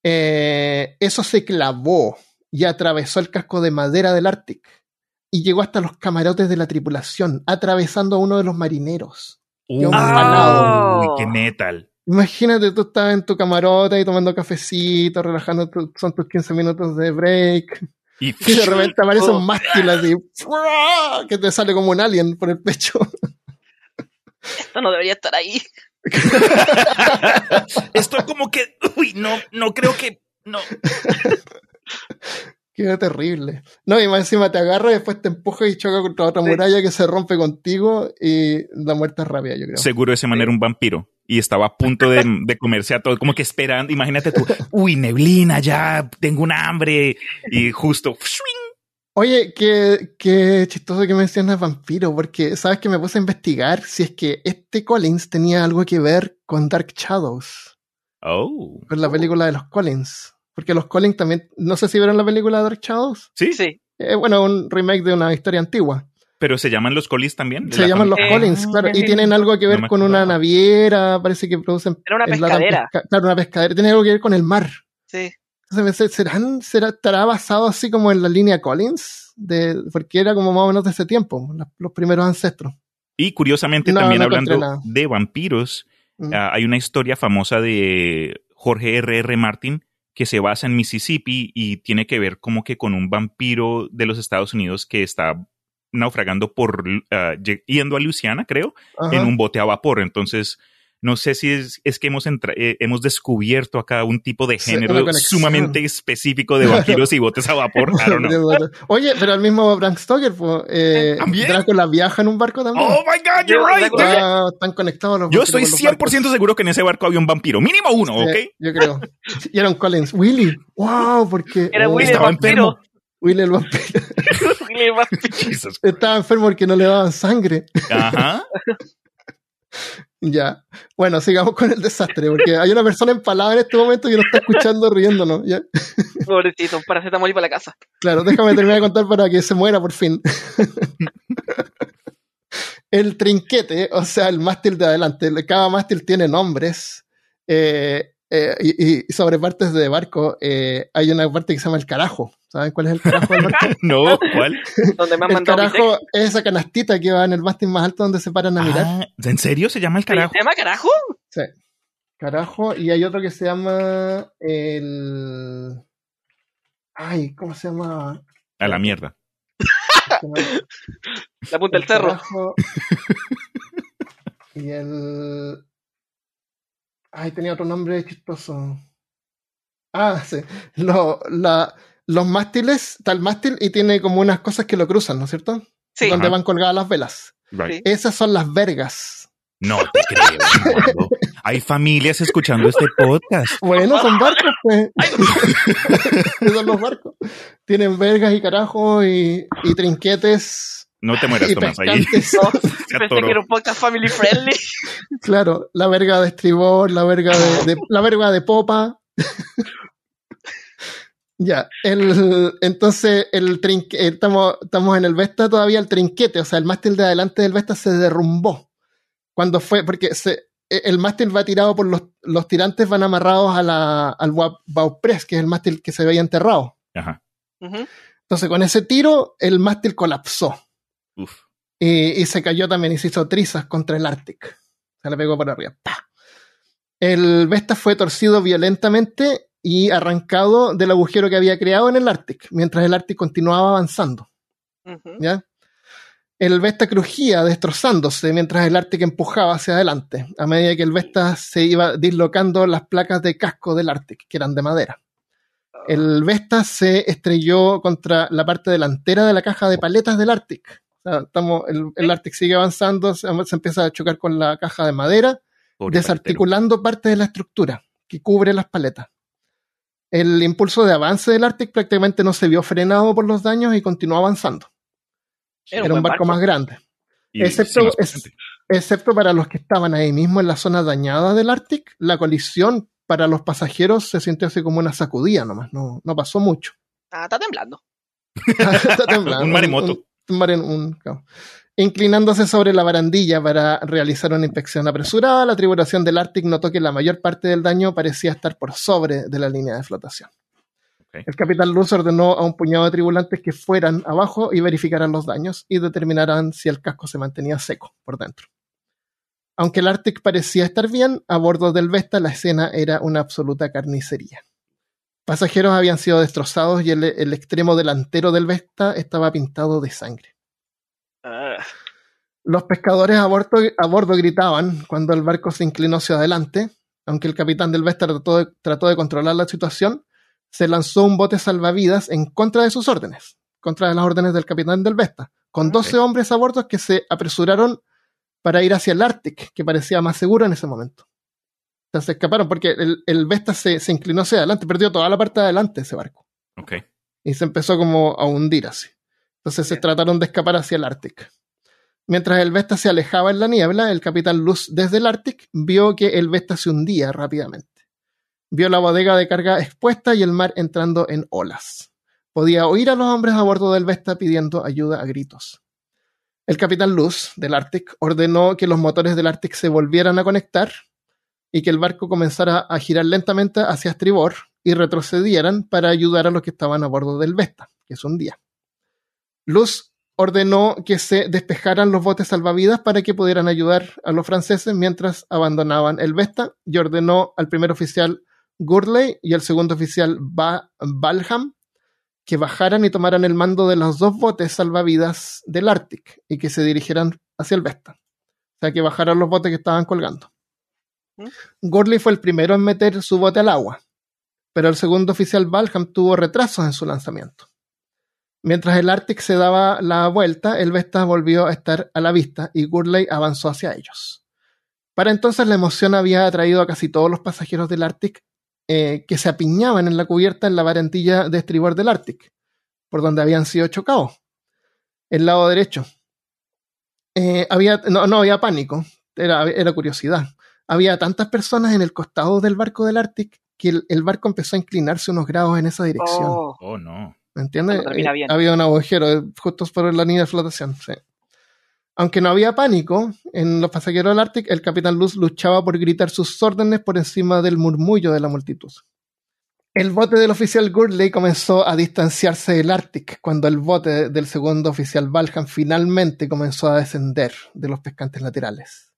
Eh, eso se clavó y atravesó el casco de madera del Arctic y llegó hasta los camarotes de la tripulación, atravesando a uno de los marineros. Uy, qué metal. Imagínate, tú estás en tu camarote y tomando cafecito, relajando, son tus 15 minutos de break. Y, de repente aparece un mástil así, que te sale como un alien por el pecho. Esto no debería estar ahí. Esto como que, uy, no, no creo que, no. Qué terrible. No, y más encima te agarra y después te empuja y choca contra otra muralla que se rompe contigo y la muerte es rápida, yo creo. Seguro ese man era un vampiro y estaba a punto de, comerse a todo, como que esperando, imagínate tú, uy, neblina, ya tengo un hambre y justo... Oye, qué, qué chistoso que mencionas vampiro, porque sabes que me puse a investigar si es que este Collins tenía algo que ver con Dark Shadows. Oh. Con la película de los Collins. Porque los Collins también, no sé si vieron la película de Dark Shadows. Sí, sí. Eh, bueno, un remake de una historia antigua. Pero se llaman los Collins también. Se llaman los Collins, claro. Y tienen algo que ver con una naviera, parece que producen. Era una pescadera. claro, una pescadera. Tiene algo que ver con el mar. Sí. Entonces, ¿serán, será, ¿estará basado así como en la línea Collins? De, porque era como más o menos de ese tiempo, los primeros ancestros. Y curiosamente, también hablando de vampiros, mm. ah, hay una historia famosa de Jorge R.R. R. Martin que se basa en Mississippi y tiene que ver como que con un vampiro de los Estados Unidos que está naufragando por uh, yendo a Luisiana, creo, en un bote a vapor. Entonces, no sé si es, es que hemos, eh, hemos descubierto acá un tipo de género sumamente específico de vampiros y botes a vapor. Oye, pero el mismo Bram Stoker, eh, Drácula viaja en un barco también. Oh my god, you're right. están conectados los Yo estoy 100% seguro que en ese barco había un vampiro, mínimo uno, ¿ok? Yo creo. Y era un Collins. Willy, wow, porque. Era Willy estaba enfermo. Willy el vampiro. Willy el vampiro. Estaba enfermo porque no le daban sangre. Ajá. Ya. Bueno, sigamos con el desastre, porque hay una persona empalada en este momento que nos está escuchando riéndonos. ¿ya? Pobrecito, paracetamol y para la casa. Claro, déjame terminar de contar para que se muera por fin. el trinquete, o sea, el mástil de adelante, cada mástil tiene nombres. Eh, eh, y, sobre partes de barco, eh, hay una parte que se llama el carajo. ¿Saben cuál es el carajo del barco? no, ¿cuál? el carajo es esa canastita que va en el mástil más alto donde se paran a ah, mirar. ¿En serio se llama el carajo? ¿Se llama carajo? Sí. Carajo, y hay otro que se llama el. Ay, ¿cómo se llama? A la mierda. la punta del cerro. y el. Ay, tenía otro nombre chistoso. Ah, sí. los mástiles, está el mástil y tiene como unas cosas que lo cruzan, ¿no es cierto? Sí. Donde van colgadas las velas. Esas son las vergas. No te creo. Hay familias escuchando este podcast. Bueno, son barcos, pues. son los barcos. Tienen vergas y carajo y, y trinquetes no te mueras, Tomás, ahí. pensé que era un podcast family friendly. Claro, la verga de estribor, la verga de, la verga de popa. ya, el, entonces el trinque, estamos, estamos en el Vesta todavía, el trinquete, o sea, el mástil de adelante del Vesta se derrumbó. Cuando fue, porque se, e- el mástil va tirado por los, los tirantes, van amarrados a la, al baupress, que es el mástil que se veía enterrado. Ajá. Entonces, con ese tiro, el mástil colapsó. Y, y se cayó también y se hizo trizas contra el Arctic. Se le pegó por arriba. ¡Pah! El Vesta fue torcido violentamente y arrancado del agujero que había creado en el Arctic, mientras el Arctic continuaba avanzando. El Vesta crujía destrozándose mientras el Arctic empujaba hacia adelante, a medida que el Vesta se iba dislocando las placas de casco del Arctic, que eran de madera. El Vesta se estrelló contra la parte delantera de la caja de paletas del Arctic. Estamos, el, el Arctic sigue avanzando, se, se empieza a chocar con la caja de madera, Pobre desarticulando parte de la estructura que cubre las paletas. El impulso de avance del Arctic prácticamente no se vio frenado por los daños y continuó avanzando. Era Era un barco barco. más grande. Y excepto- es- excepto para los que estaban ahí mismo en la zona dañada del Arctic, la colisión para los pasajeros se sintió así como una sacudida nomás, no, no pasó mucho. Ah, está temblando. Está temblando. Un maremoto. Un. Inclinándose sobre la barandilla para realizar una inspección apresurada, la tripulación del Arctic notó que la mayor parte del daño parecía estar por sobre de la línea de flotación. El capitán Luz ordenó a un puñado de tripulantes que fueran abajo y verificaran los daños y determinaran si el casco se mantenía seco por dentro. Aunque el Arctic parecía estar bien, a bordo del Vesta la escena era una absoluta carnicería. Pasajeros habían sido destrozados y el, el extremo delantero del Vesta estaba pintado de sangre. Ah, Los pescadores a bordo, a bordo gritaban cuando el barco se inclinó hacia adelante. Aunque el capitán del Vesta trató de, trató de controlar la situación, se lanzó un bote salvavidas en contra de sus órdenes, contra las órdenes del capitán del Vesta, con Ah, 12 hombres a bordo que se apresuraron para ir hacia el Arctic, que parecía más seguro en ese momento. Se escaparon porque el, el Vesta se, se inclinó hacia adelante, perdió toda la parte de adelante ese barco Ok. y se empezó como a hundir así. Entonces se trataron de escapar hacia el Arctic. Mientras el Vesta se alejaba en la niebla, el capitán Luz desde el Arctic vio que el Vesta se hundía rápidamente. Vio la bodega de carga expuesta y el mar entrando en olas. Podía oír a los hombres a bordo del Vesta pidiendo ayuda a gritos. El capitán Luz del Arctic ordenó que los motores del Arctic se volvieran a conectar y que el barco comenzara a girar lentamente hacia estribor y retrocedieran para ayudar a los que estaban a bordo del Vesta, que es un día. Luz ordenó que se despejaran los botes salvavidas para que pudieran ayudar a los franceses mientras abandonaban el Vesta y ordenó al primer oficial Gurley y al segundo oficial ba Balham que bajaran y tomaran el mando de los dos botes salvavidas del Arctic y que se dirigieran hacia el Vesta. O sea, que bajaran los botes que estaban colgando. Gurley fue el primero en meter su bote al agua, pero el segundo oficial Balham tuvo retrasos en su lanzamiento. Mientras el Arctic se daba la vuelta, el Vesta volvió a estar a la vista y Gurley avanzó hacia ellos. Para entonces la emoción había atraído a casi todos los pasajeros del Arctic eh, que se apiñaban en la cubierta en la barandilla de estribor del Arctic, por donde habían sido chocados. El lado derecho. Eh, había, no, había pánico, era curiosidad. Había tantas personas en el costado del barco del Arctic que el, el barco empezó a inclinarse unos grados en esa dirección. oh, Oh, no. ¿Me entiendes? Eh, bien. Había un agujero eh, justo por la línea de flotación. sí. Aunque no había pánico en los pasajeros del Arctic, el capitán Luz luchaba por gritar sus órdenes por encima del murmullo de la multitud. El bote del oficial Gurley comenzó a distanciarse del Arctic cuando el bote del segundo oficial Valham finalmente comenzó a descender de los pescantes laterales.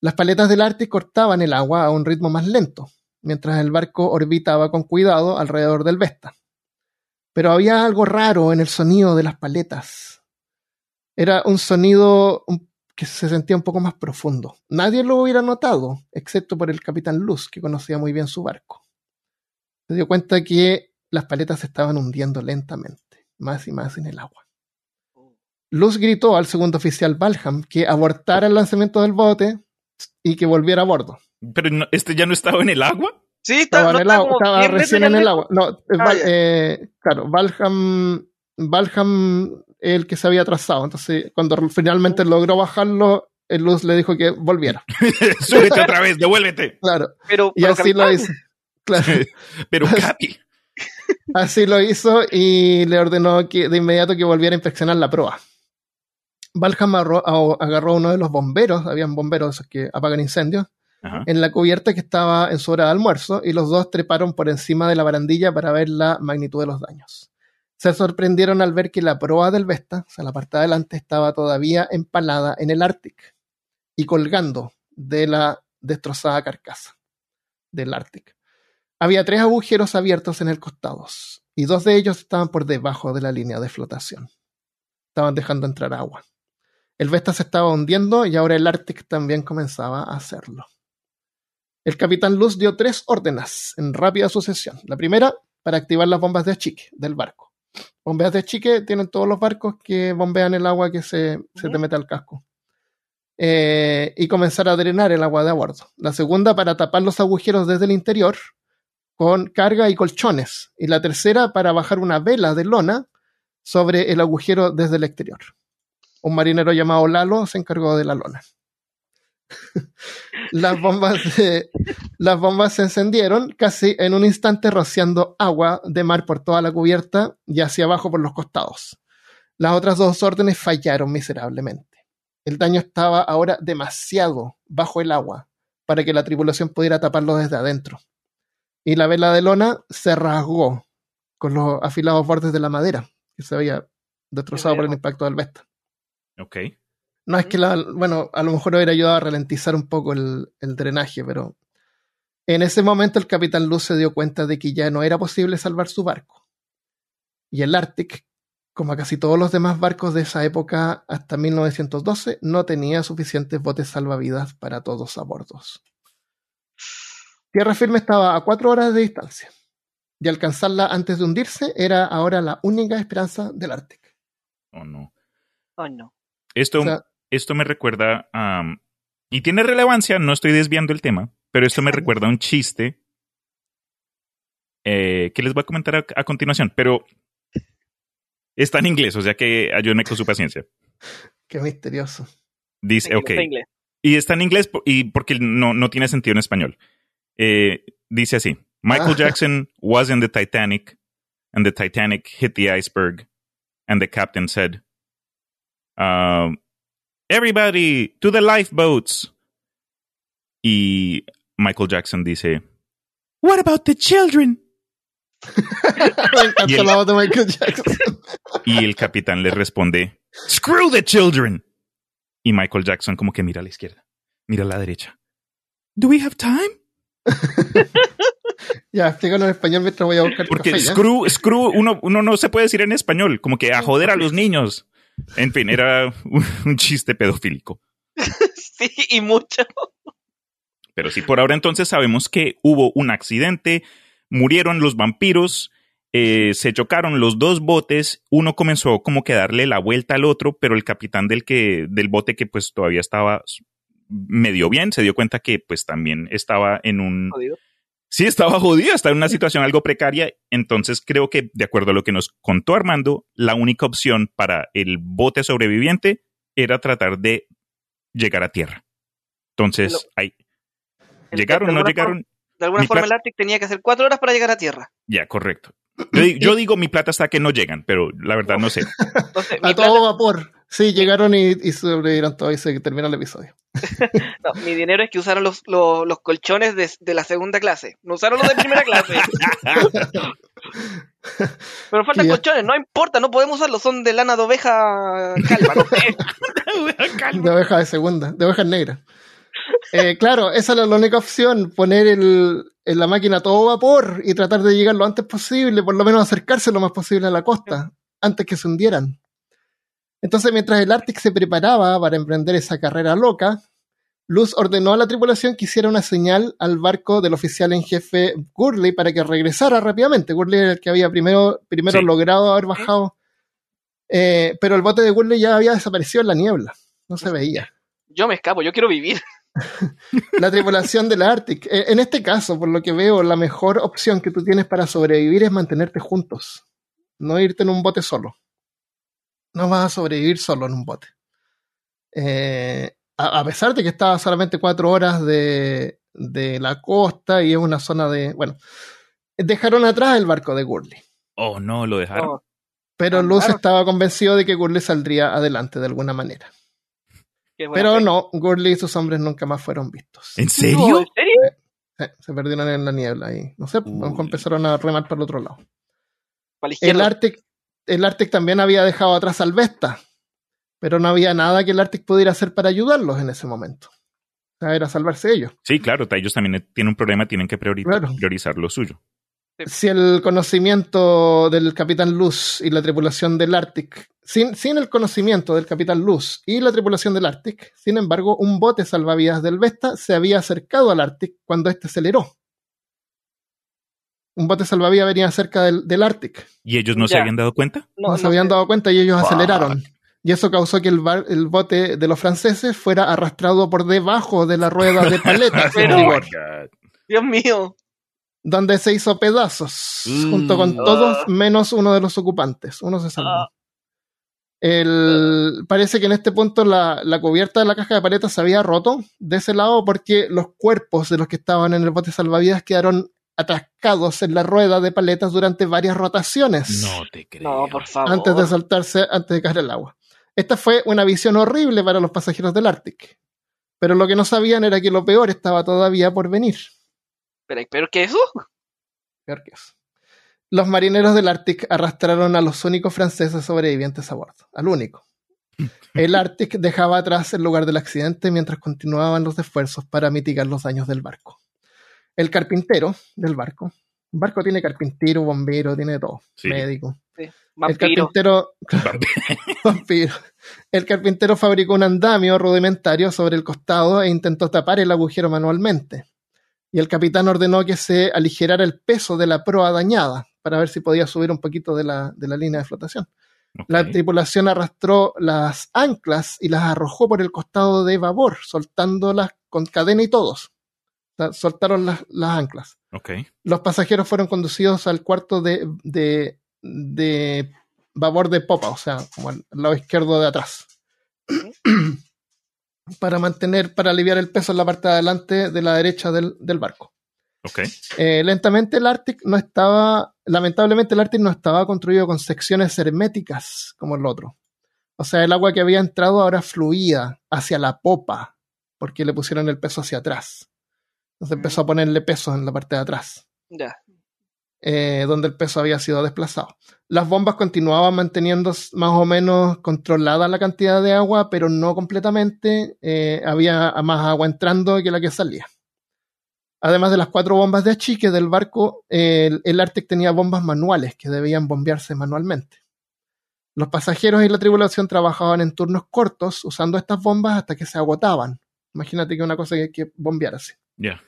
Las paletas del Arctic cortaban el agua a un ritmo más lento, mientras el barco orbitaba con cuidado alrededor del Vesta pero había algo raro en el sonido de las paletas. Era un sonido que se sentía un poco más profundo. Nadie lo hubiera notado, excepto por el capitán Luz, que conocía muy bien su barco. Se dio cuenta que las paletas se estaban hundiendo lentamente, más y más en el agua. Luz gritó al segundo oficial Balham que abortara el lanzamiento del bote y que volviera a bordo. Pero no- este ya no estaba en el agua. Sí, está, Estaba, no en el agua, estaba 10 metros recién en el agua. No, eh, Ah, eh, claro, Valham, Valham el que se había atrasado. Entonces, cuando finalmente logró bajarlo, el Luz le dijo que volviera. Súbete otra vez, devuélvete. Claro. Pero, Y pero así lo hizo. Claro, Pero Capi. así lo hizo y le ordenó que de inmediato que volviera a inspeccionar la proa. Valham agarró a uno de los bomberos, habían bomberos que apagan incendios, Ajá. en la cubierta que estaba en su hora de almuerzo y los dos treparon por encima de la barandilla para ver la magnitud de los daños. Se sorprendieron al ver que la proa del Vesta, o sea, la parte de adelante, estaba todavía empalada en el Arctic y colgando de la destrozada carcasa del Arctic. Había tres agujeros abiertos en el costado y dos de ellos estaban por debajo de la línea de flotación. Estaban dejando entrar agua. El Vesta se estaba hundiendo y ahora el Arctic también comenzaba a hacerlo. El capitán Luz dio tres órdenes en rápida sucesión. La primera, para activar las bombas de achique del barco. Bombas de achique tienen todos los barcos que bombean el agua que se, se te mete al casco. Eh, y comenzar a drenar el agua de a bordo. La segunda, para tapar los agujeros desde el interior con carga y colchones. Y la tercera, para bajar una vela de lona sobre el agujero desde el exterior. Un marinero llamado Lalo se encargó de la lona. las, bombas de- las bombas se encendieron casi en un instante rociando agua de mar por toda la cubierta y hacia abajo por los costados. Las otras dos órdenes fallaron miserablemente. El daño estaba ahora demasiado bajo el agua para que la tripulación pudiera taparlo desde adentro. Y la vela de lona se rasgó con los afilados bordes de la madera que se había destrozado por el impacto del Vesta. Ok. No es que la, bueno, a lo mejor hubiera ayudado a ralentizar un poco el, el drenaje, pero en ese momento el capitán Luz se dio cuenta de que ya no era posible salvar su barco. Y el Arctic, como casi todos los demás barcos de esa época hasta 1912, no tenía suficientes botes salvavidas para todos a bordo. Tierra firme estaba a cuatro horas de distancia. Y alcanzarla antes de hundirse era ahora la única esperanza del Arctic. Oh, no. Oh, no. Esto, O sea, esto me recuerda a... y tiene relevancia, no estoy desviando el tema, pero esto me recuerda a un chiste eh, que les voy a comentar a, a continuación, pero está en inglés, o sea que ayúdenme con su paciencia. qué misterioso. Dice, ok. inglés. Y está en inglés y porque no, no tiene sentido en español. Eh, dice así: Michael Ah. Jackson was in the Titanic, and the Titanic hit the iceberg, and the captain said, um, "Everybody to the lifeboats." Y Michael Jackson dice, "What about the children?" Y el- la voz de Michael Jackson. Y el capitán le responde, "Screw the children." Y Michael Jackson como que mira a la izquierda, mira a la derecha. Do we have time? Ya, explícalo en español mientras voy a buscar Porque screw, screw, uno, uno no se puede decir en español, como que a joder a los niños. En fin, era un, un chiste pedofílico. Sí, y mucho. Pero sí, por ahora entonces sabemos que hubo un accidente, murieron los vampiros, eh, se chocaron los dos botes, uno comenzó como que darle la vuelta al otro, pero el capitán del que, del bote que pues todavía estaba medio bien, se dio cuenta que pues también estaba en un, Jodido. Sí estaba jodido, estaba en una situación algo precaria. Entonces creo que, de acuerdo a lo que nos contó Armando, la única opción para el bote sobreviviente era tratar de llegar a tierra. Entonces, Lo- ahí. ¿Llegaron o no llegaron? De alguna Mi forma, plata- el Arctic tenía que hacer cuatro horas para llegar a tierra. Ya, correcto. Yo, di- yo digo mi plata hasta que no llegan, pero la verdad no sé. Entonces, mi, A plata- todo vapor. Sí, llegaron y, y sobrevivieron todo y se terminó el episodio. no, mi dinero es que usaron los, los, los colchones de, de la segunda clase. No usaron los de primera clase. Pero faltan Ya. colchones, no importa, no podemos usarlos, son de lana de oveja calva, no. De oveja de segunda, de ovejas negras. Eh, claro, esa era la única opción, poner el, en la máquina a todo vapor y tratar de llegar lo antes posible, por lo menos acercarse lo más posible a la costa, antes que se hundieran. Entonces, mientras el Arctic se preparaba para emprender esa carrera loca, Luz ordenó a la tripulación que hiciera una señal al barco del oficial en jefe Gurley para que regresara rápidamente. Gurley era el que había primero, primero Sí. logrado haber bajado, eh, pero el bote de Gurley ya había desaparecido en la niebla, no se veía. Yo me escapo, yo quiero vivir. la tripulación del Arctic. Eh, En este caso, por lo que veo, la mejor opción que tú tienes para sobrevivir es mantenerte juntos, no irte en un bote solo. No vas a sobrevivir solo en un bote. Eh, a, a pesar de que estaba solamente cuatro horas de, de la costa y es una zona de... Bueno, dejaron atrás el barco de Gurley, Oh, no, lo dejaron. No, pero Ah, Luz claro. estaba convencido de que Gurley saldría adelante de alguna manera. Pero fe. no, Gurley y sus hombres nunca más fueron vistos. ¿En serio? ¿En serio? Se perdieron en la niebla y no sé, Uy. empezaron a remar por el otro lado. Para la El. Arctic, el Arctic también había dejado atrás al Vesta, pero no había nada que el Arctic pudiera hacer para ayudarlos en ese momento. O sea, era salvarse ellos. Sí, claro, ellos también tienen un problema, tienen que priori- Claro. priorizar lo suyo. Si el conocimiento del Capitán Luz y la tripulación del Arctic, sin, sin el conocimiento del Capitán Luz y la tripulación del Arctic, sin embargo, un bote salvavidas del Vesta se había acercado al Arctic cuando éste aceleró. Un bote salvavidas venía cerca del, del Arctic. ¿Y ellos no se habían dado cuenta? No, se habían dado cuenta y ellos Fuck. aceleraron. Y eso causó que el, bar- el bote de los franceses fuera arrastrado por debajo de la rueda de Pero- rigor, Dios mío. donde se hizo pedazos, Mm. junto con todos menos uno de los ocupantes. Uno se salvó. Ah. El, parece que en este punto la, la cubierta de la caja de paletas se había roto de ese lado porque los cuerpos de los que estaban en el bote salvavidas quedaron atascados en la rueda de paletas durante varias rotaciones No te creo. No, por favor. antes de saltarse, antes de caer al agua. Esta fue una visión horrible para los pasajeros del Arctic. Pero lo que no sabían era que lo peor estaba todavía por venir. Pero, ¿Peor que eso? Peor que eso. Los marineros del Arctic arrastraron a los únicos franceses sobrevivientes a bordo, al único. El Arctic dejaba atrás el lugar del accidente mientras continuaban los esfuerzos para mitigar los daños del barco. El carpintero del barco, el barco tiene carpintero, bombero, tiene todo, Sí. médico. El Vampiro. carpintero, vampiro. El carpintero fabricó un andamio rudimentario sobre el costado e intentó tapar el agujero manualmente. Y el capitán ordenó que se aligerara el peso de la proa dañada para ver si podía subir un poquito de la, de la línea de flotación. La tripulación arrastró las anclas y las arrojó por el costado de babor, soltándolas con cadena y todos. Soltaron las, las anclas. Los pasajeros fueron conducidos al cuarto de, de, de babor de popa, o sea, como al lado izquierdo de atrás. para mantener, para aliviar el peso en la parte de adelante de la derecha del, del barco. Eh, lentamente el Arctic no estaba, lamentablemente el Arctic no estaba construido con secciones herméticas como el otro. O sea, el agua que había entrado ahora fluía hacia la popa, porque le pusieron el peso hacia atrás. Entonces empezó a ponerle peso en la parte de atrás Ya. eh, donde el peso había sido desplazado. Las bombas continuaban manteniendo más o menos controlada la cantidad de agua, pero no completamente. eh, había más agua entrando que la que salía. Además de las cuatro bombas de achique del barco, eh, el, el Arctic tenía bombas manuales que debían bombearse manualmente. Los pasajeros y la tripulación trabajaban en turnos cortos usando estas bombas hasta que se agotaban. Imagínate que una cosa que hay que bombear así Ya.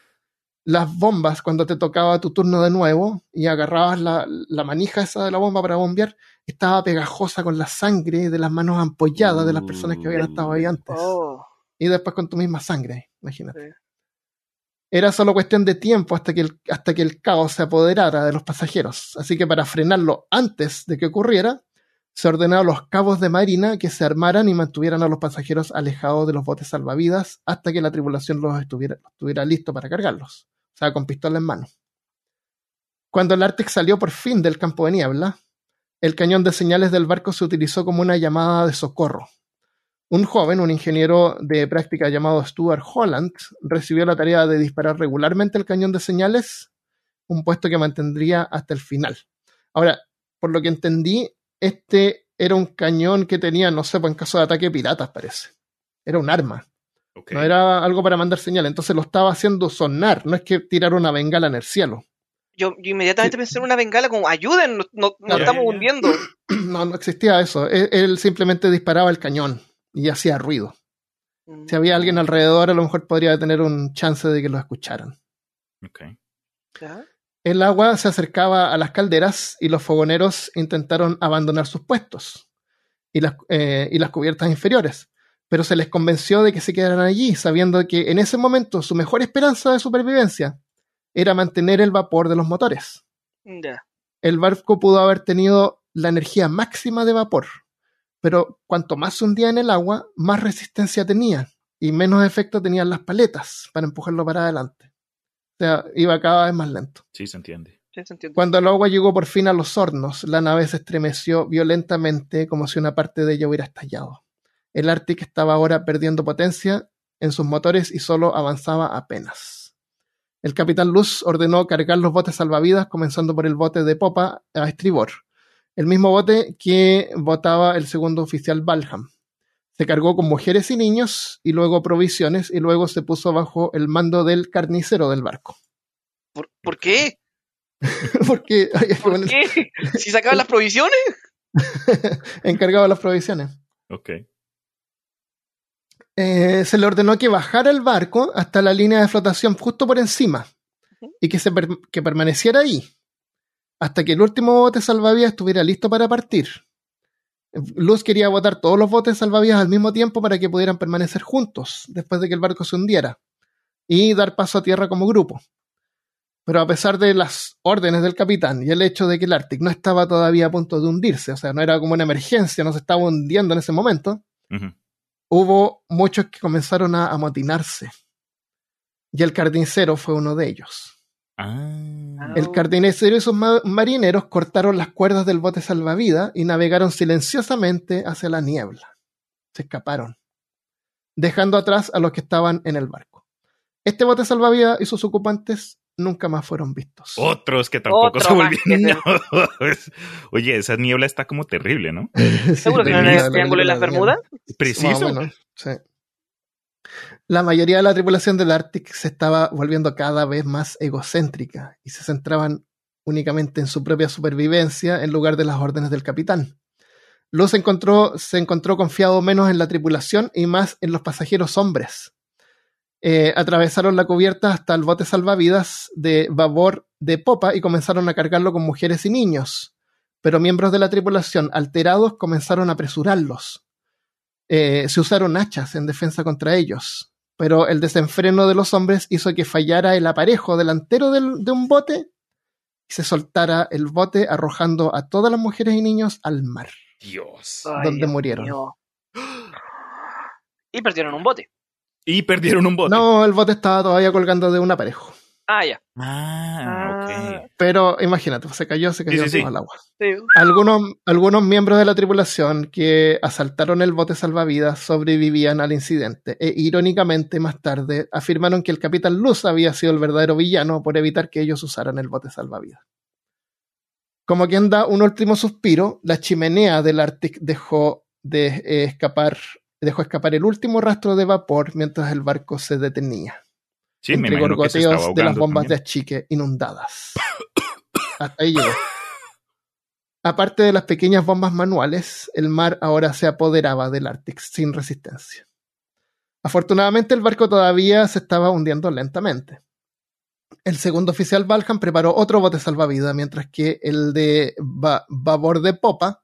Las bombas cuando te tocaba tu turno de nuevo y agarrabas la, la manija esa de la bomba para bombear, estaba pegajosa con la sangre de las manos ampolladas de las personas que habían estado ahí antes. Oh. Y después con tu misma sangre, imagínate. Sí. Era solo cuestión de tiempo hasta que, el, hasta que el caos se apoderara de los pasajeros. Así que para frenarlo antes de que ocurriera, se ordenó a los cabos de marina que se armaran y mantuvieran a los pasajeros alejados de los botes salvavidas hasta que la tripulación los estuviera, estuviera listo para cargarlos. O sea, con pistola en mano. Cuando el Arctic salió por fin del campo de niebla, el cañón de señales del barco se utilizó como una llamada de socorro. Un joven, un ingeniero de práctica llamado Stuart Holland, recibió la tarea de disparar regularmente el cañón de señales, un puesto que mantendría hasta el final. Ahora, por lo que entendí, este era un cañón que tenía, no sé, pues en caso de ataque piratas, parece. Era un arma, no era algo para mandar señal. Entonces lo estaba haciendo sonar, no es que tirar una bengala en el cielo. Yo, yo inmediatamente pensé en una bengala como ayuden, nos, Claro. estamos hundiendo. No, no existía eso. Él, él simplemente disparaba el cañón y hacía ruido. Si había alguien alrededor, a lo mejor podría tener un chance de que lo escucharan. Ok. ¿Ya? El agua se acercaba a las calderas y los fogoneros intentaron abandonar sus puestos y las, eh, y las cubiertas inferiores, pero se les convenció de que se quedaran allí, sabiendo que en ese momento su mejor esperanza de supervivencia era mantener el vapor de los motores. El barco pudo haber tenido la energía máxima de vapor, pero cuanto más se hundía en el agua, más resistencia tenía y menos efecto tenían las paletas para empujarlo para adelante. O sea, iba cada vez más lento. Sí, se entiende. Sí, se entiende. Cuando el agua llegó por fin a los hornos, la nave se estremeció violentamente como si una parte de ella hubiera estallado. El Arctic estaba ahora perdiendo potencia en sus motores y solo avanzaba apenas. El capitán Luz ordenó cargar los botes salvavidas, comenzando por el bote de popa a estribor, el mismo bote que botaba el segundo oficial Balham. Se cargó con mujeres y niños y luego provisiones y luego se puso bajo el mando del carnicero del barco. ¿Por, por qué? Porque ¿Por qué? ¿Si sacaban las provisiones? encargaba las provisiones. Ok. Eh, se le ordenó que bajara el barco hasta la línea de flotación justo por encima y que, se per- que permaneciera ahí hasta que el último bote salvavidas estuviera listo para partir. Luz quería botar todos los botes salvavidas al mismo tiempo para que pudieran permanecer juntos después de que el barco se hundiera y dar paso a tierra como grupo. Pero a pesar de las órdenes del capitán y el hecho de que el Arctic no estaba todavía a punto de hundirse, o sea, no era como una emergencia, no se estaba hundiendo en ese momento, hubo muchos que comenzaron a amotinarse. Y el carnicero fue uno de ellos. Ah. El carnicero y sus ma- marineros cortaron las cuerdas del bote salvavidas y navegaron silenciosamente hacia la niebla. Se escaparon, dejando atrás a los que estaban en el barco. Este bote salvavidas y sus ocupantes nunca más fueron vistos. Otros que tampoco Otro se volvieron. Oye, esa niebla está como terrible, ¿no? ¿Seguro que no el triángulo de la- las la- Bermudas? Preciso. Sí. La mayoría de la tripulación del Arctic se estaba volviendo cada vez más egocéntrica y se centraban únicamente en su propia supervivencia en lugar de las órdenes del capitán. Luz encontró, se encontró confiado menos en la tripulación y más en los pasajeros hombres. Eh, atravesaron la cubierta hasta el bote salvavidas de babor de popa y comenzaron a cargarlo con mujeres y niños. Pero miembros de la tripulación, alterados, comenzaron a apresurarlos. Eh, se usaron hachas en defensa contra ellos, pero el desenfreno de los hombres hizo que fallara el aparejo delantero del- de un bote y se soltara el bote arrojando a todas las mujeres y niños al mar. Dios. Ay, donde Dios murieron. mío. Y perdieron un bote. Y perdieron un bote. No, el bote estaba todavía colgando de un aparejo. Ah, ya. Ah, ok. Pero imagínate, se cayó, se cayó Sí, sí, sí. al agua. Sí. Algunos, algunos miembros de la tripulación que asaltaron el bote salvavidas sobrevivían al incidente e irónicamente más tarde afirmaron que el capitán Luz había sido el verdadero villano por evitar que ellos usaran el bote salvavidas. Como quien da un último suspiro, la chimenea del Arctic dejó de eh, escapar, dejó escapar el último rastro de vapor mientras el barco se detenía Sí, me entre que de las bombas de achique inundadas. Hasta ahí llegó. Aparte de las pequeñas bombas manuales, el mar ahora se apoderaba del Arctic sin resistencia. Afortunadamente el barco todavía se estaba hundiendo lentamente. El segundo oficial Valham preparó otro bote salvavidas, mientras que el de ba- babor de popa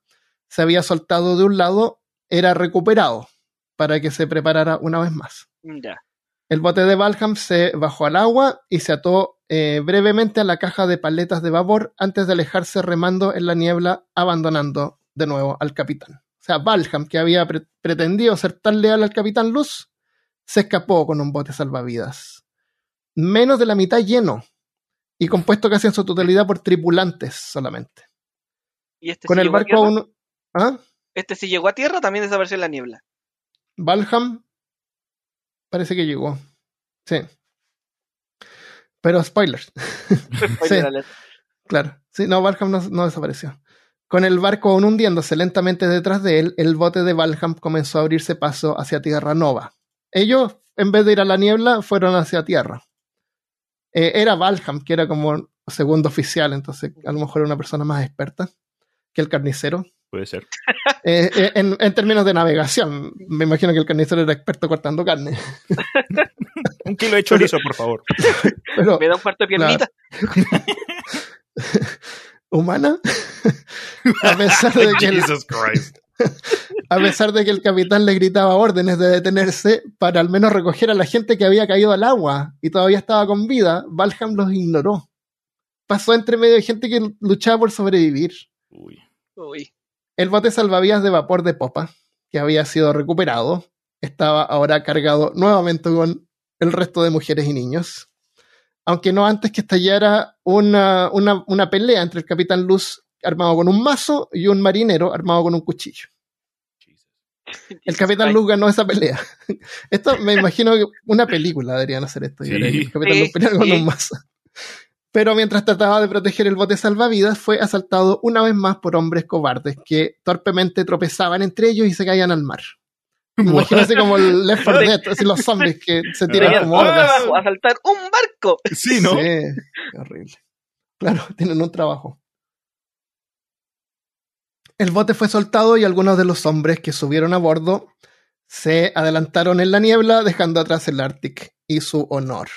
se había soltado de un lado, era recuperado para que se preparara una vez más. Ya. El bote de Valham se bajó al agua y se ató eh, brevemente a la caja de paletas de vapor antes de alejarse remando en la niebla, abandonando de nuevo al capitán. O sea, Valham, que había pre- pretendido ser tan leal al capitán Luz, se escapó con un bote salvavidas. Menos de la mitad lleno y compuesto casi en su totalidad por tripulantes solamente. ¿Y este Con sí el barco aún... ¿Ah? Este si llegó a tierra, también desapareció en la niebla. Valham parece que llegó. Sí. Pero spoilers. Spoiler alert. Claro. Sí, no, Valham no, no desapareció. Con el barco aún hundiéndose lentamente detrás de él, el bote de Valham comenzó a abrirse paso hacia Tierra Nova. Ellos, en vez de ir a la niebla, fueron hacia tierra. Eh, era Valham, que era como segundo oficial, entonces a lo mejor era una persona más experta que el carnicero. Puede ser. Eh, eh, en, en términos de navegación, me imagino que el carnicero era experto cortando carne. Un kilo de chorizo, por favor. Pero, Me da un cuarto de piernita. humana. a, pesar de que el, Jesus Christ. a pesar de que el capitán le gritaba órdenes de detenerse para al menos recoger a la gente que había caído al agua y todavía estaba con vida, Valham los ignoró. Pasó entre medio de gente que luchaba por sobrevivir. Uy. Uy. El bote salvavidas de vapor de popa, que había sido recuperado, estaba ahora cargado nuevamente con el resto de mujeres y niños. Aunque no antes que estallara una, una, una pelea entre el capitán Luz armado con un mazo y un marinero armado con un cuchillo. El Capitán Luz ganó esa pelea. Esto me imagino que una película deberían hacer esto. Sí. El Capitán Luz pelea con sí. un mazo. Pero mientras trataba de proteger el bote salvavidas, fue asaltado una vez más por hombres cobardes que torpemente tropezaban entre ellos y se caían al mar. Así como el Left 4 Dead, así los zombies que se tiran como hordas. a saltar un barco. Sí, ¿no? Sí, qué horrible. Claro, tienen un trabajo. El bote fue soltado y algunos de los hombres que subieron a bordo se adelantaron en la niebla, dejando atrás el Arctic y su honor.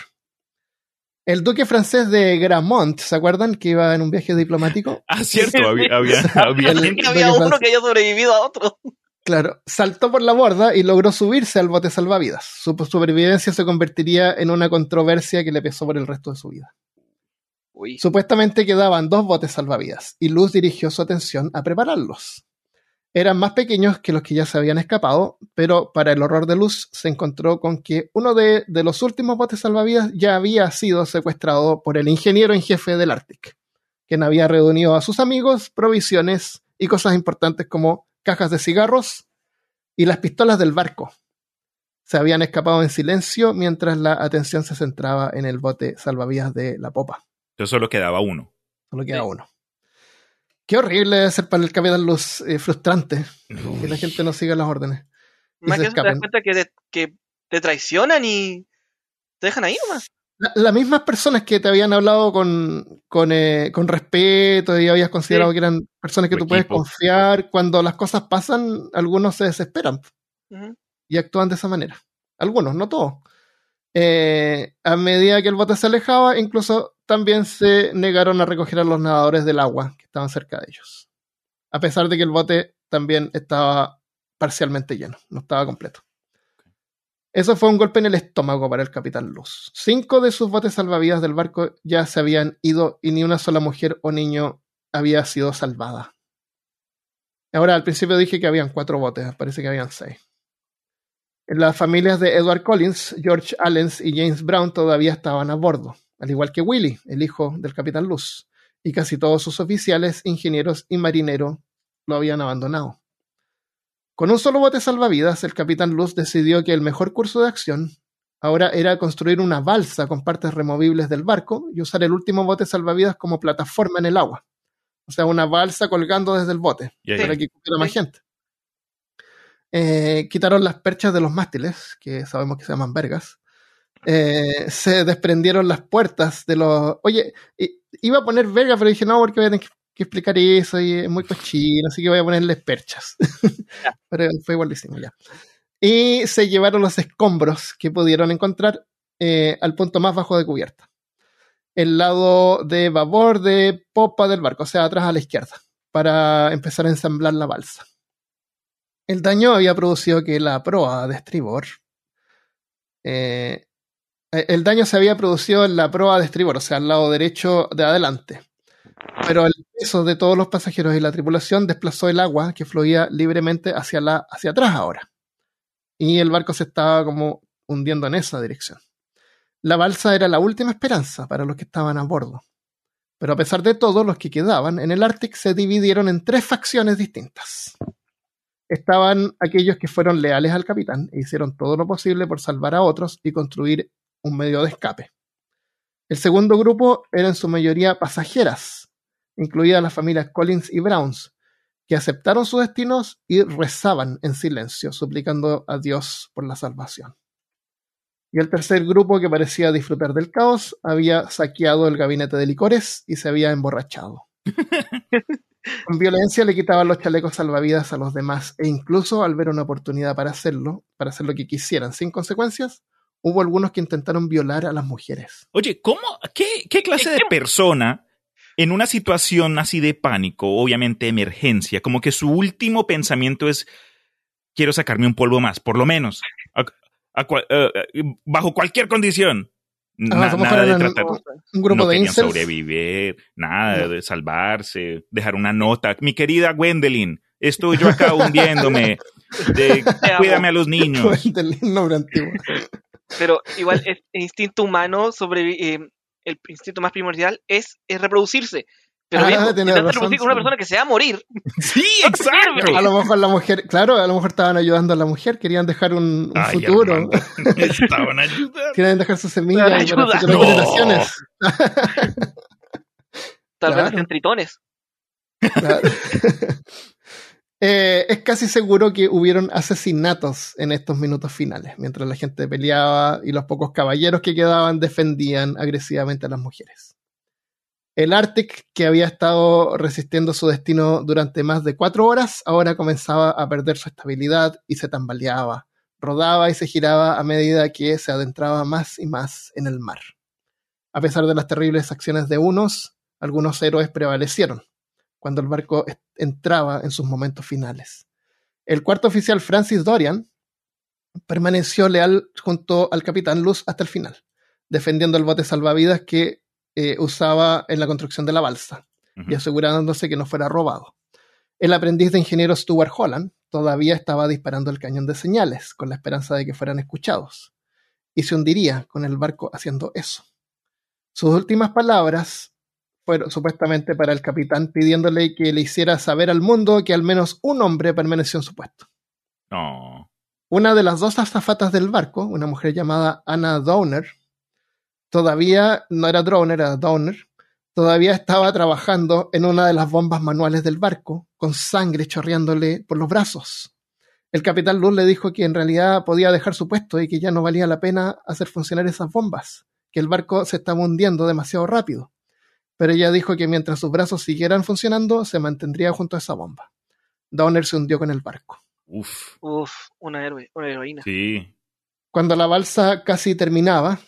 El duque francés de Gramont, ¿se acuerdan que iba en un viaje diplomático? Ah, cierto, había, había, había El- había uno que había sobrevivido a otro. Claro, saltó por la borda y logró subirse al bote salvavidas. Su supervivencia se convertiría en una controversia que le pesó por el resto de su vida. Uy. Supuestamente quedaban dos botes salvavidas y Luz dirigió su atención a prepararlos. Eran más pequeños que los que ya se habían escapado, pero para el horror de Luz se encontró con que uno de, de los últimos botes salvavidas ya había sido secuestrado por el ingeniero en jefe del Arctic, quien había reunido a sus amigos, provisiones y cosas importantes como cajas de cigarros y las pistolas del barco. Se habían escapado en silencio mientras la atención se centraba en el bote salvavidas de la popa. Entonces solo quedaba uno. Solo queda Sí. uno. Qué horrible debe ser para el Capitán Luz, eh, frustrante que la gente no siga las órdenes. Más que eso te das cuenta que te, que te traicionan y te dejan ahí nomás. La- las mismas personas que te habían hablado con, con, eh, con respeto y habías considerado Sí. que eran personas que Tu tú puedes confiar, cuando las cosas pasan, algunos se desesperan y actúan de esa manera. Algunos, no todos. Eh, a medida que el bote se alejaba, incluso también se negaron a recoger a los nadadores del agua que estaban cerca de ellos. A pesar de que el bote también estaba parcialmente lleno, no estaba completo. Eso fue un golpe en el estómago para el capitán Luz. Cinco de sus botes salvavidas del barco ya se habían ido y ni una sola mujer o niño había sido salvada. Ahora, al principio dije que habían cuatro botes, parece que habían seis. Las familias de Edward Collins, George Allens y James Brown todavía estaban a bordo, al igual que Willie, el hijo del capitán Luz, y casi todos sus oficiales, ingenieros y marineros lo habían abandonado. Con un solo bote salvavidas, el capitán Luz decidió que el mejor curso de acción ahora era construir una balsa con partes removibles del barco y usar el último bote salvavidas como plataforma en el agua. O sea, una balsa colgando desde el bote Ya, para que cupiera más gente. Eh, quitaron las perchas de los mástiles, que sabemos que se llaman vergas. Eh, se desprendieron las puertas de los. Oye, iba a poner vergas, pero dije no, porque voy a tener que, que explicar eso y es muy cochino, así que voy a ponerles perchas. pero fue igualísimo ya. Y se llevaron los escombros que pudieron encontrar eh, al punto más bajo de cubierta. El lado de babor de popa del barco, o sea, atrás a la izquierda, para empezar a ensamblar la balsa. El daño había producido que la proa de estribor. eh, el daño se había producido en la proa de estribor, o sea, al lado derecho de adelante. Pero el peso de todos los pasajeros y la tripulación desplazó el agua que fluía libremente hacia, la, hacia atrás ahora. Y el barco se estaba como hundiendo en esa dirección. La balsa era la última esperanza para los que estaban a bordo. Pero a pesar de todo, los que quedaban en el Ártico se dividieron en tres facciones distintas estaban aquellos que fueron leales al capitán e hicieron todo lo posible por salvar a otros y construir un medio de escape. El segundo grupo era en su mayoría pasajeras, incluidas las familias Collins y Browns, que aceptaron sus destinos y rezaban en silencio, suplicando a Dios por la salvación. Y el tercer grupo, que parecía disfrutar del caos, había saqueado el gabinete de licores y se había emborrachado. Con violencia le quitaban los chalecos salvavidas a los demás e incluso al ver una oportunidad para hacerlo, para hacer lo que quisieran sin consecuencias, hubo algunos que intentaron violar a las mujeres. Oye, ¿cómo? ¿Qué, clase de persona en una situación así de pánico, obviamente emergencia, como que su último pensamiento es quiero sacarme un polvo más, por lo menos, a- eh, eh, bajo cualquier condición? Na- nada de tratar, Un grupo no de querían sobrevivir, nada No. de salvarse, dejar una nota. Mi querida Gwendolyn, estoy yo acá hundiéndome. De, cuídame a los niños. del nombre antiguo. Pero igual es el instinto humano sobre eh, el instinto más primordial es, es reproducirse. Pero Ah, viejo, tenés intenta razón, con una sí. persona que se va a morir. Sí, exacto. A lo mejor la mujer, claro, a lo mejor estaban ayudando a la mujer, querían dejar un, un Ay, futuro, Estaban ayudando. querían dejar su semilla Para futuras No. generaciones. Tal Claro. vez hacen tritones. Claro. Eh, es casi seguro que hubieron asesinatos en estos minutos finales, mientras la gente peleaba y los pocos caballeros que quedaban defendían agresivamente a las mujeres. El Arctic, que había estado resistiendo su destino durante más de cuatro horas, ahora comenzaba a perder su estabilidad y se tambaleaba, rodaba y se giraba a medida que se adentraba más y más en el mar. A pesar de las terribles acciones de unos, algunos héroes prevalecieron cuando el barco entraba en sus momentos finales. El cuarto oficial Francis Dorian permaneció leal junto al capitán Luz hasta el final, defendiendo el bote salvavidas que eh, usaba en la construcción de la balsa y asegurándose que no fuera robado. El aprendiz de ingeniero Stuart Holland todavía estaba disparando el cañón de señales, con la esperanza de que fueran escuchados, y se hundiría con el barco haciendo eso. Sus últimas palabras fueron supuestamente para el capitán pidiéndole que le hiciera saber al mundo que al menos un hombre permaneció en su puesto. No. Una de las dos azafatas del barco, una mujer llamada Anna Downer, todavía no era Drowner, era Downer, todavía estaba trabajando en una de las bombas manuales del barco, con sangre chorreándole por los brazos. El capitán Luz le dijo que en realidad podía dejar su puesto y que ya no valía la pena hacer funcionar esas bombas, que el barco se estaba hundiendo demasiado rápido. Pero ella dijo que mientras sus brazos siguieran funcionando, se mantendría junto a esa bomba. Downer se hundió con el barco. Uf. Uf, una héroe, una heroína. Sí. Cuando la balsa casi terminaba,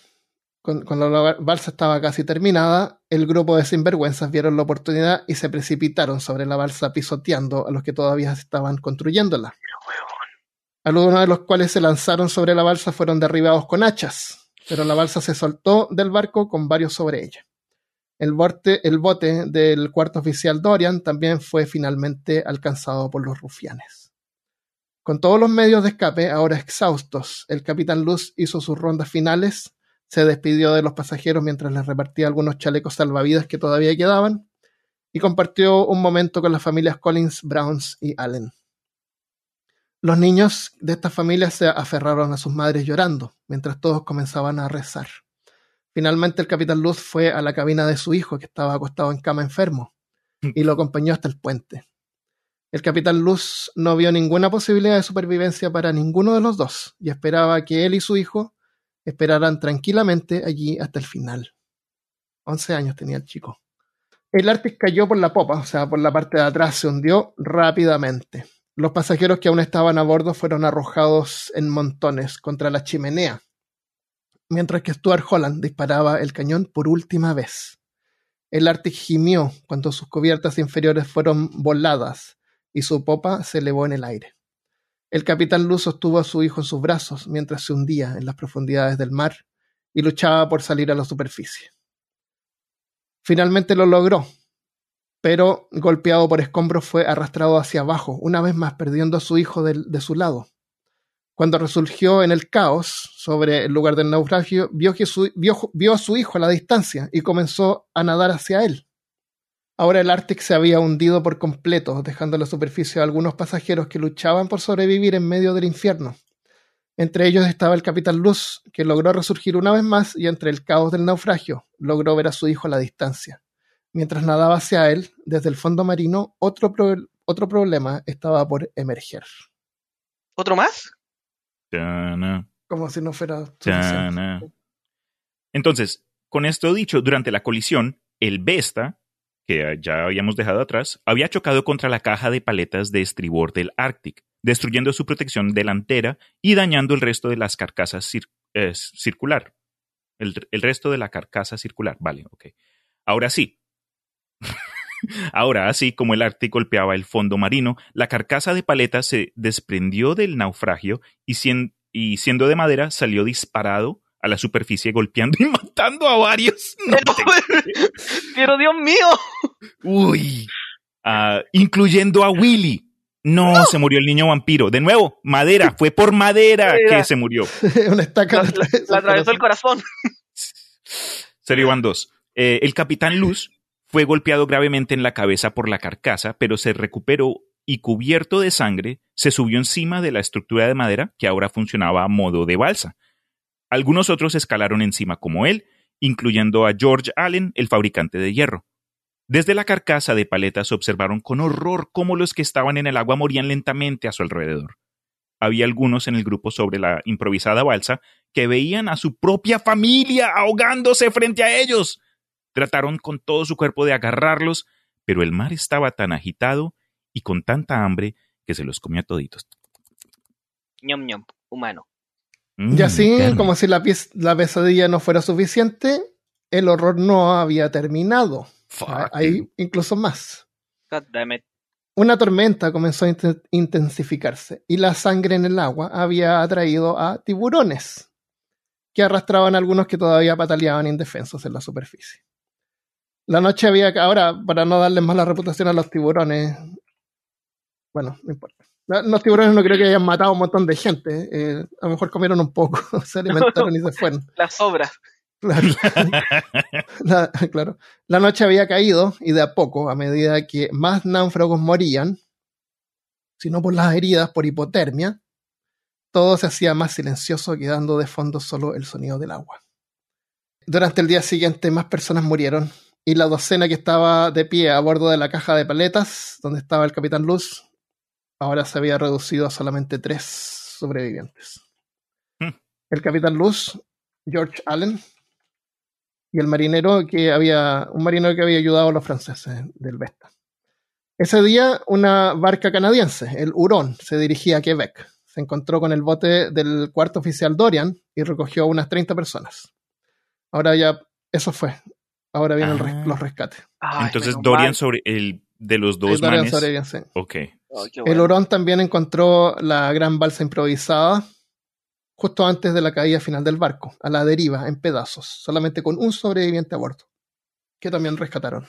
cuando la balsa estaba casi terminada, el grupo de sinvergüenzas vieron la oportunidad y se precipitaron sobre la balsa pisoteando a los que todavía estaban construyéndola. Algunos de los cuales se lanzaron sobre la balsa fueron derribados con hachas, pero la balsa se soltó del barco con varios sobre ella. El bote, el bote del cuarto oficial Dorian también fue finalmente alcanzado por los rufianes. Con todos los medios de escape ahora exhaustos, el capitán Luz hizo sus rondas finales, se despidió de los pasajeros mientras les repartía algunos chalecos salvavidas que todavía quedaban y compartió un momento con las familias Collins, Browns y Allen. Los niños de estas familias se aferraron a sus madres llorando, mientras todos comenzaban a rezar. Finalmente el capitán Luz fue a la cabina de su hijo, que estaba acostado en cama enfermo, y lo acompañó hasta el puente. El capitán Luz no vio ninguna posibilidad de supervivencia para ninguno de los dos, y esperaba que él y su hijo esperaran tranquilamente allí hasta el final. Once años tenía el chico. El Arctic cayó por la popa, o sea, por la parte de atrás, se hundió rápidamente. Los pasajeros que aún estaban a bordo fueron arrojados en montones contra la chimenea, mientras que Stuart Holland disparaba el cañón por última vez. El Arctic gimió cuando sus cubiertas inferiores fueron voladas y su popa se elevó en el aire. El capitán Luz sostuvo a su hijo en sus brazos mientras se hundía en las profundidades del mar y luchaba por salir a la superficie. Finalmente lo logró, pero golpeado por escombros fue arrastrado hacia abajo, una vez más perdiendo a su hijo de, su lado. Cuando resurgió en el caos sobre el lugar del naufragio, vio a su hijo a la distancia y comenzó a nadar hacia él. Ahora el Arctic se había hundido por completo, dejando a la superficie a algunos pasajeros que luchaban por sobrevivir en medio del infierno. Entre ellos estaba el capitán Luz, que logró resurgir una vez más y entre el caos del naufragio logró ver a su hijo a la distancia. Mientras nadaba hacia él, desde el fondo marino, otro, pro otro problema estaba por emerger. ¿Otro más? Tana, Como si no fuera. Entonces, con esto dicho, durante la colisión, el Vesta, que ya habíamos dejado atrás, había chocado contra la caja de paletas de estribor del Arctic, destruyendo su protección delantera y dañando el resto de las carcasas eh, circular. El, el, resto de la carcasa circular, vale, ok. Ahora sí. Ahora, así como el Arctic golpeaba el fondo marino, la carcasa de paletas se desprendió del naufragio y, y siendo de madera salió disparado a la superficie golpeando y matando a varios. No pero, pero, Dios mío. Uy. Uh, incluyendo a Willy. No, no, se murió el niño vampiro. De nuevo, madera. Fue por madera que se murió. Una estaca la, la, la atravesó el corazón. Serie One 2. Eh, el capitán Luz Fue golpeado gravemente en la cabeza por la carcasa, pero se recuperó y cubierto de sangre, se subió encima de la estructura de madera que ahora funcionaba a modo de balsa. Algunos otros escalaron encima como él, incluyendo a George Allen, el fabricante de hierro. Desde la carcasa de paletas observaron con horror cómo los que estaban en el agua morían lentamente a su alrededor. Había algunos en el grupo sobre la improvisada balsa que veían a su propia familia ahogándose frente a ellos. Trataron con todo su cuerpo de agarrarlos, pero el mar estaba tan agitado y con tanta hambre que se los comió toditos. ñom ñom, humano. Mm, Y así, como si la, la pesadilla no fuera suficiente, el horror no había terminado. Fuck. Hay incluso más. God damn it. Una tormenta comenzó a inten- intensificarse y la sangre en el agua había atraído a tiburones que arrastraban a algunos que todavía pataleaban indefensos en la superficie. La noche había... ca- Ahora, para no darles mala reputación a los tiburones, bueno, no importa. Los tiburones no creo que hayan matado a un montón de gente. eh, a lo mejor comieron un poco, se alimentaron y se fueron. Las sobras. Claro. la, claro. La noche había caído y de a poco, a medida que más náufragos morían, si no por las heridas, por hipotermia, todo se hacía más silencioso, quedando de fondo solo el sonido del agua. Durante el día siguiente, más personas murieron y la docena que estaba de pie a bordo de la caja de paletas, donde estaba el capitán Luz, ahora se había reducido a solamente tres sobrevivientes. Hmm. El capitán Luz, George Allen, y el marinero que había, un marinero que había ayudado a los franceses del Vesta. Ese día, una barca canadiense, el Huron, se dirigía a Quebec. Se encontró con el bote del cuarto oficial Dorian y recogió a unas 30 personas. Ahora ya, eso fue. Ahora vienen res- Ah. los rescates. Ay, Entonces Dorian mal. sobre el de los Ahí dos Dorian manes. sobrevivió, sí. Ok. Qué El. Hurón también encontró la gran balsa improvisada justo antes de la caída final del barco, a la deriva, en pedazos, solamente con un sobreviviente a bordo, que también rescataron.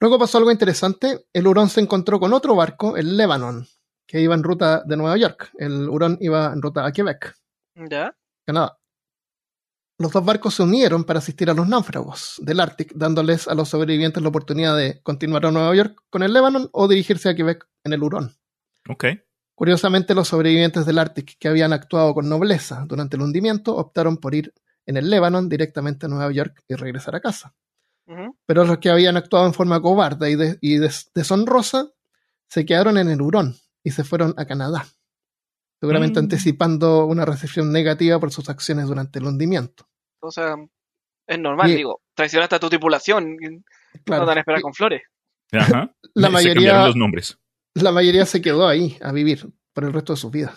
Luego pasó algo interesante. El Hurón se encontró con otro barco, el Lebanon, que iba en ruta de Nueva York. El Hurón iba en ruta a Quebec, ¿Ya? Canadá. Los dos barcos se unieron para asistir a los náufragos del Ártico, dándoles a los sobrevivientes la oportunidad de continuar a Nueva York con el Lebanon o dirigirse a Quebec en el Hurón. Ok. Curiosamente, los sobrevivientes del Ártico que habían actuado con nobleza durante el hundimiento optaron por ir en el Lebanon directamente a Nueva York y regresar a casa. Pero los que habían actuado en forma cobarde y, de- y des- deshonrosa se quedaron en el Hurón y se fueron a Canadá, seguramente Mm. anticipando una recepción negativa por sus acciones durante el hundimiento. O sea, es normal, Y- digo. Traicionaste a tu tripulación. Claro, No te van a esperar y con flores. Ajá. La Se mayoría- los nombres. la mayoría se quedó ahí a vivir por el resto de sus vidas.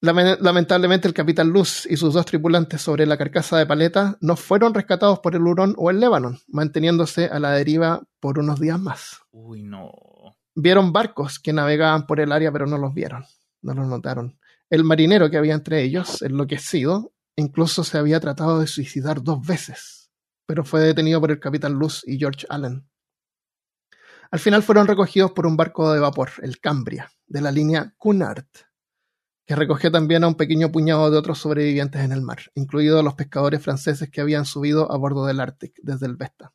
Lame- Lamentablemente, el capitán Luz y sus dos tripulantes sobre la carcasa de paleta no fueron rescatados por el Hurón o el Lebanon, manteniéndose a la deriva por unos días más. Uy, no. Vieron barcos que navegaban por el área, pero no los vieron, no los notaron. El marinero que había entre ellos, enloquecido, incluso se había tratado de suicidar dos veces, pero fue detenido por el capitán Luz y George Allen. Al final fueron recogidos por un barco de vapor, el Cambria, de la línea Cunard, que recogió también a un pequeño puñado de otros sobrevivientes en el mar, incluidos los pescadores franceses que habían subido a bordo del Arctic desde el Vesta.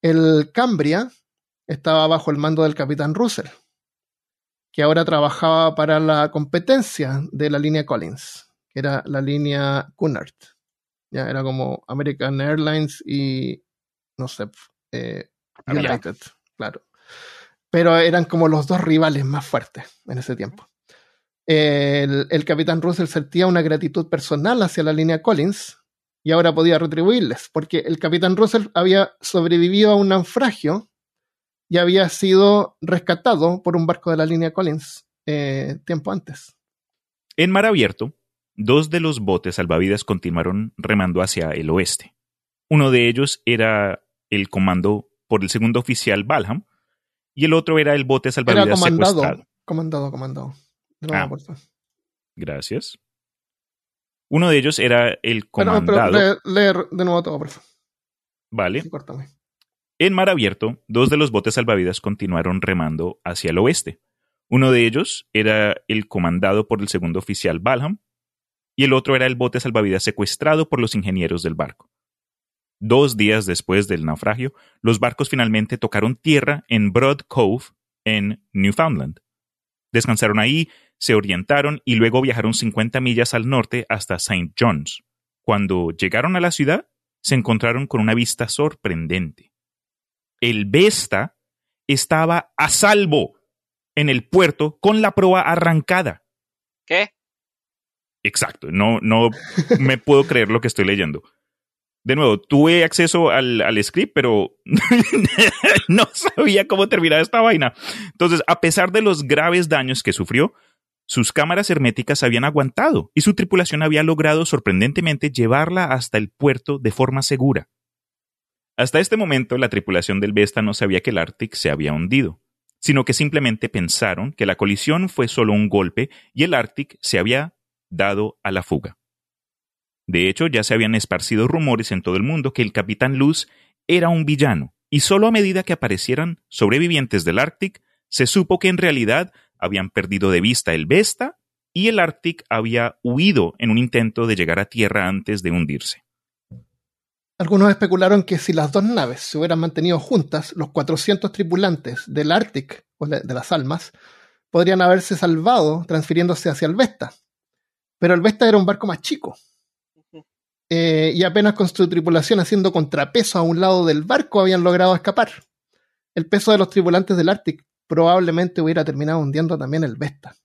El Cambria estaba bajo el mando del capitán Russell, que ahora trabajaba para la competencia de la línea Collins, era la línea Cunard. Ya era como American Airlines y no sé, eh. United, claro. Pero eran como los dos rivales más fuertes en ese tiempo. El, el capitán Russell sentía una gratitud personal hacia la línea Collins y ahora podía retribuirles, porque el capitán Russell había sobrevivido a un naufragio y había sido rescatado por un barco de la línea Collins eh, tiempo antes. En mar abierto, dos de los botes salvavidas continuaron remando hacia el oeste. Uno de ellos era el comando por el segundo oficial Balham y el otro era el bote Era salvavidas comandado, secuestrado. comandado, comandado. Nuevo, Ah. Gracias. Uno de ellos era el Pero, pero comandado. lee- leer de nuevo todo, por favor. vale. Sí. En mar abierto, dos de los botes salvavidas continuaron remando hacia el oeste. Uno de ellos era el comandado por el segundo oficial Balham y el otro era el bote salvavidas secuestrado por los ingenieros del barco. Dos días después del naufragio, los barcos finalmente tocaron tierra en Broad Cove, en Newfoundland. Descansaron ahí, se orientaron y luego viajaron 50 millas al norte hasta St. John's. Cuando llegaron a la ciudad, se encontraron con una vista sorprendente. El Vesta estaba a salvo en el puerto con la proa arrancada. ¿Qué? Exacto, no, no me puedo creer lo que estoy leyendo. De nuevo, tuve acceso al, al script, pero no sabía cómo terminaba esta vaina. Entonces, a pesar de los graves daños que sufrió, sus cámaras herméticas habían aguantado y su tripulación había logrado sorprendentemente llevarla hasta el puerto de forma segura. Hasta este momento, la tripulación del Vesta no sabía que el Arctic se había hundido, sino que simplemente pensaron que la colisión fue solo un golpe y el Arctic se había dado a la fuga. De hecho, ya se habían esparcido rumores en todo el mundo que el capitán Luz era un villano, y solo a medida que aparecieran sobrevivientes del Arctic, se supo que en realidad habían perdido de vista el Vesta y el Arctic había huido en un intento de llegar a tierra antes de hundirse. Algunos especularon que si las dos naves se hubieran mantenido juntas, los 400 tripulantes del Arctic, o de las almas, podrían haberse salvado transfiriéndose hacia el Vesta. Pero el Vesta era un barco más chico. Eh, y apenas con su tripulación haciendo contrapeso a un lado del barco habían logrado escapar. El peso de los tripulantes del Arctic probablemente hubiera terminado hundiendo también el Vesta.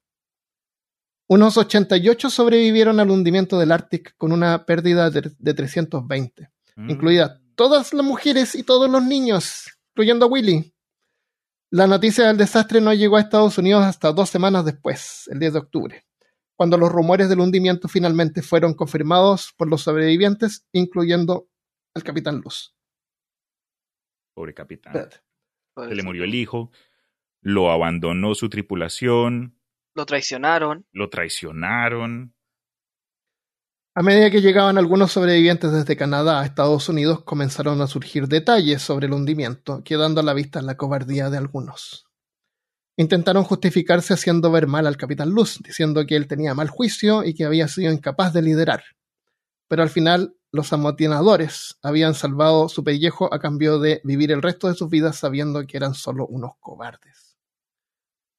Unos 88 sobrevivieron al hundimiento del Arctic con una pérdida de, 320, mm. incluidas todas las mujeres y todos los niños, incluyendo a Willy. La noticia del desastre no llegó a Estados Unidos hasta dos semanas después, el 10 de octubre, cuando los rumores del hundimiento finalmente fueron confirmados por los sobrevivientes, incluyendo al capitán Luz. Pobre capitán. Se le murió el hijo, lo abandonó su tripulación. Lo traicionaron. Lo traicionaron. A medida que llegaban algunos sobrevivientes desde Canadá a Estados Unidos, comenzaron a surgir detalles sobre el hundimiento, quedando a la vista la cobardía de algunos. Intentaron justificarse haciendo ver mal al capitán Luz, diciendo que él tenía mal juicio y que había sido incapaz de liderar. Pero al final, los amotinadores habían salvado su pellejo a cambio de vivir el resto de sus vidas sabiendo que eran solo unos cobardes.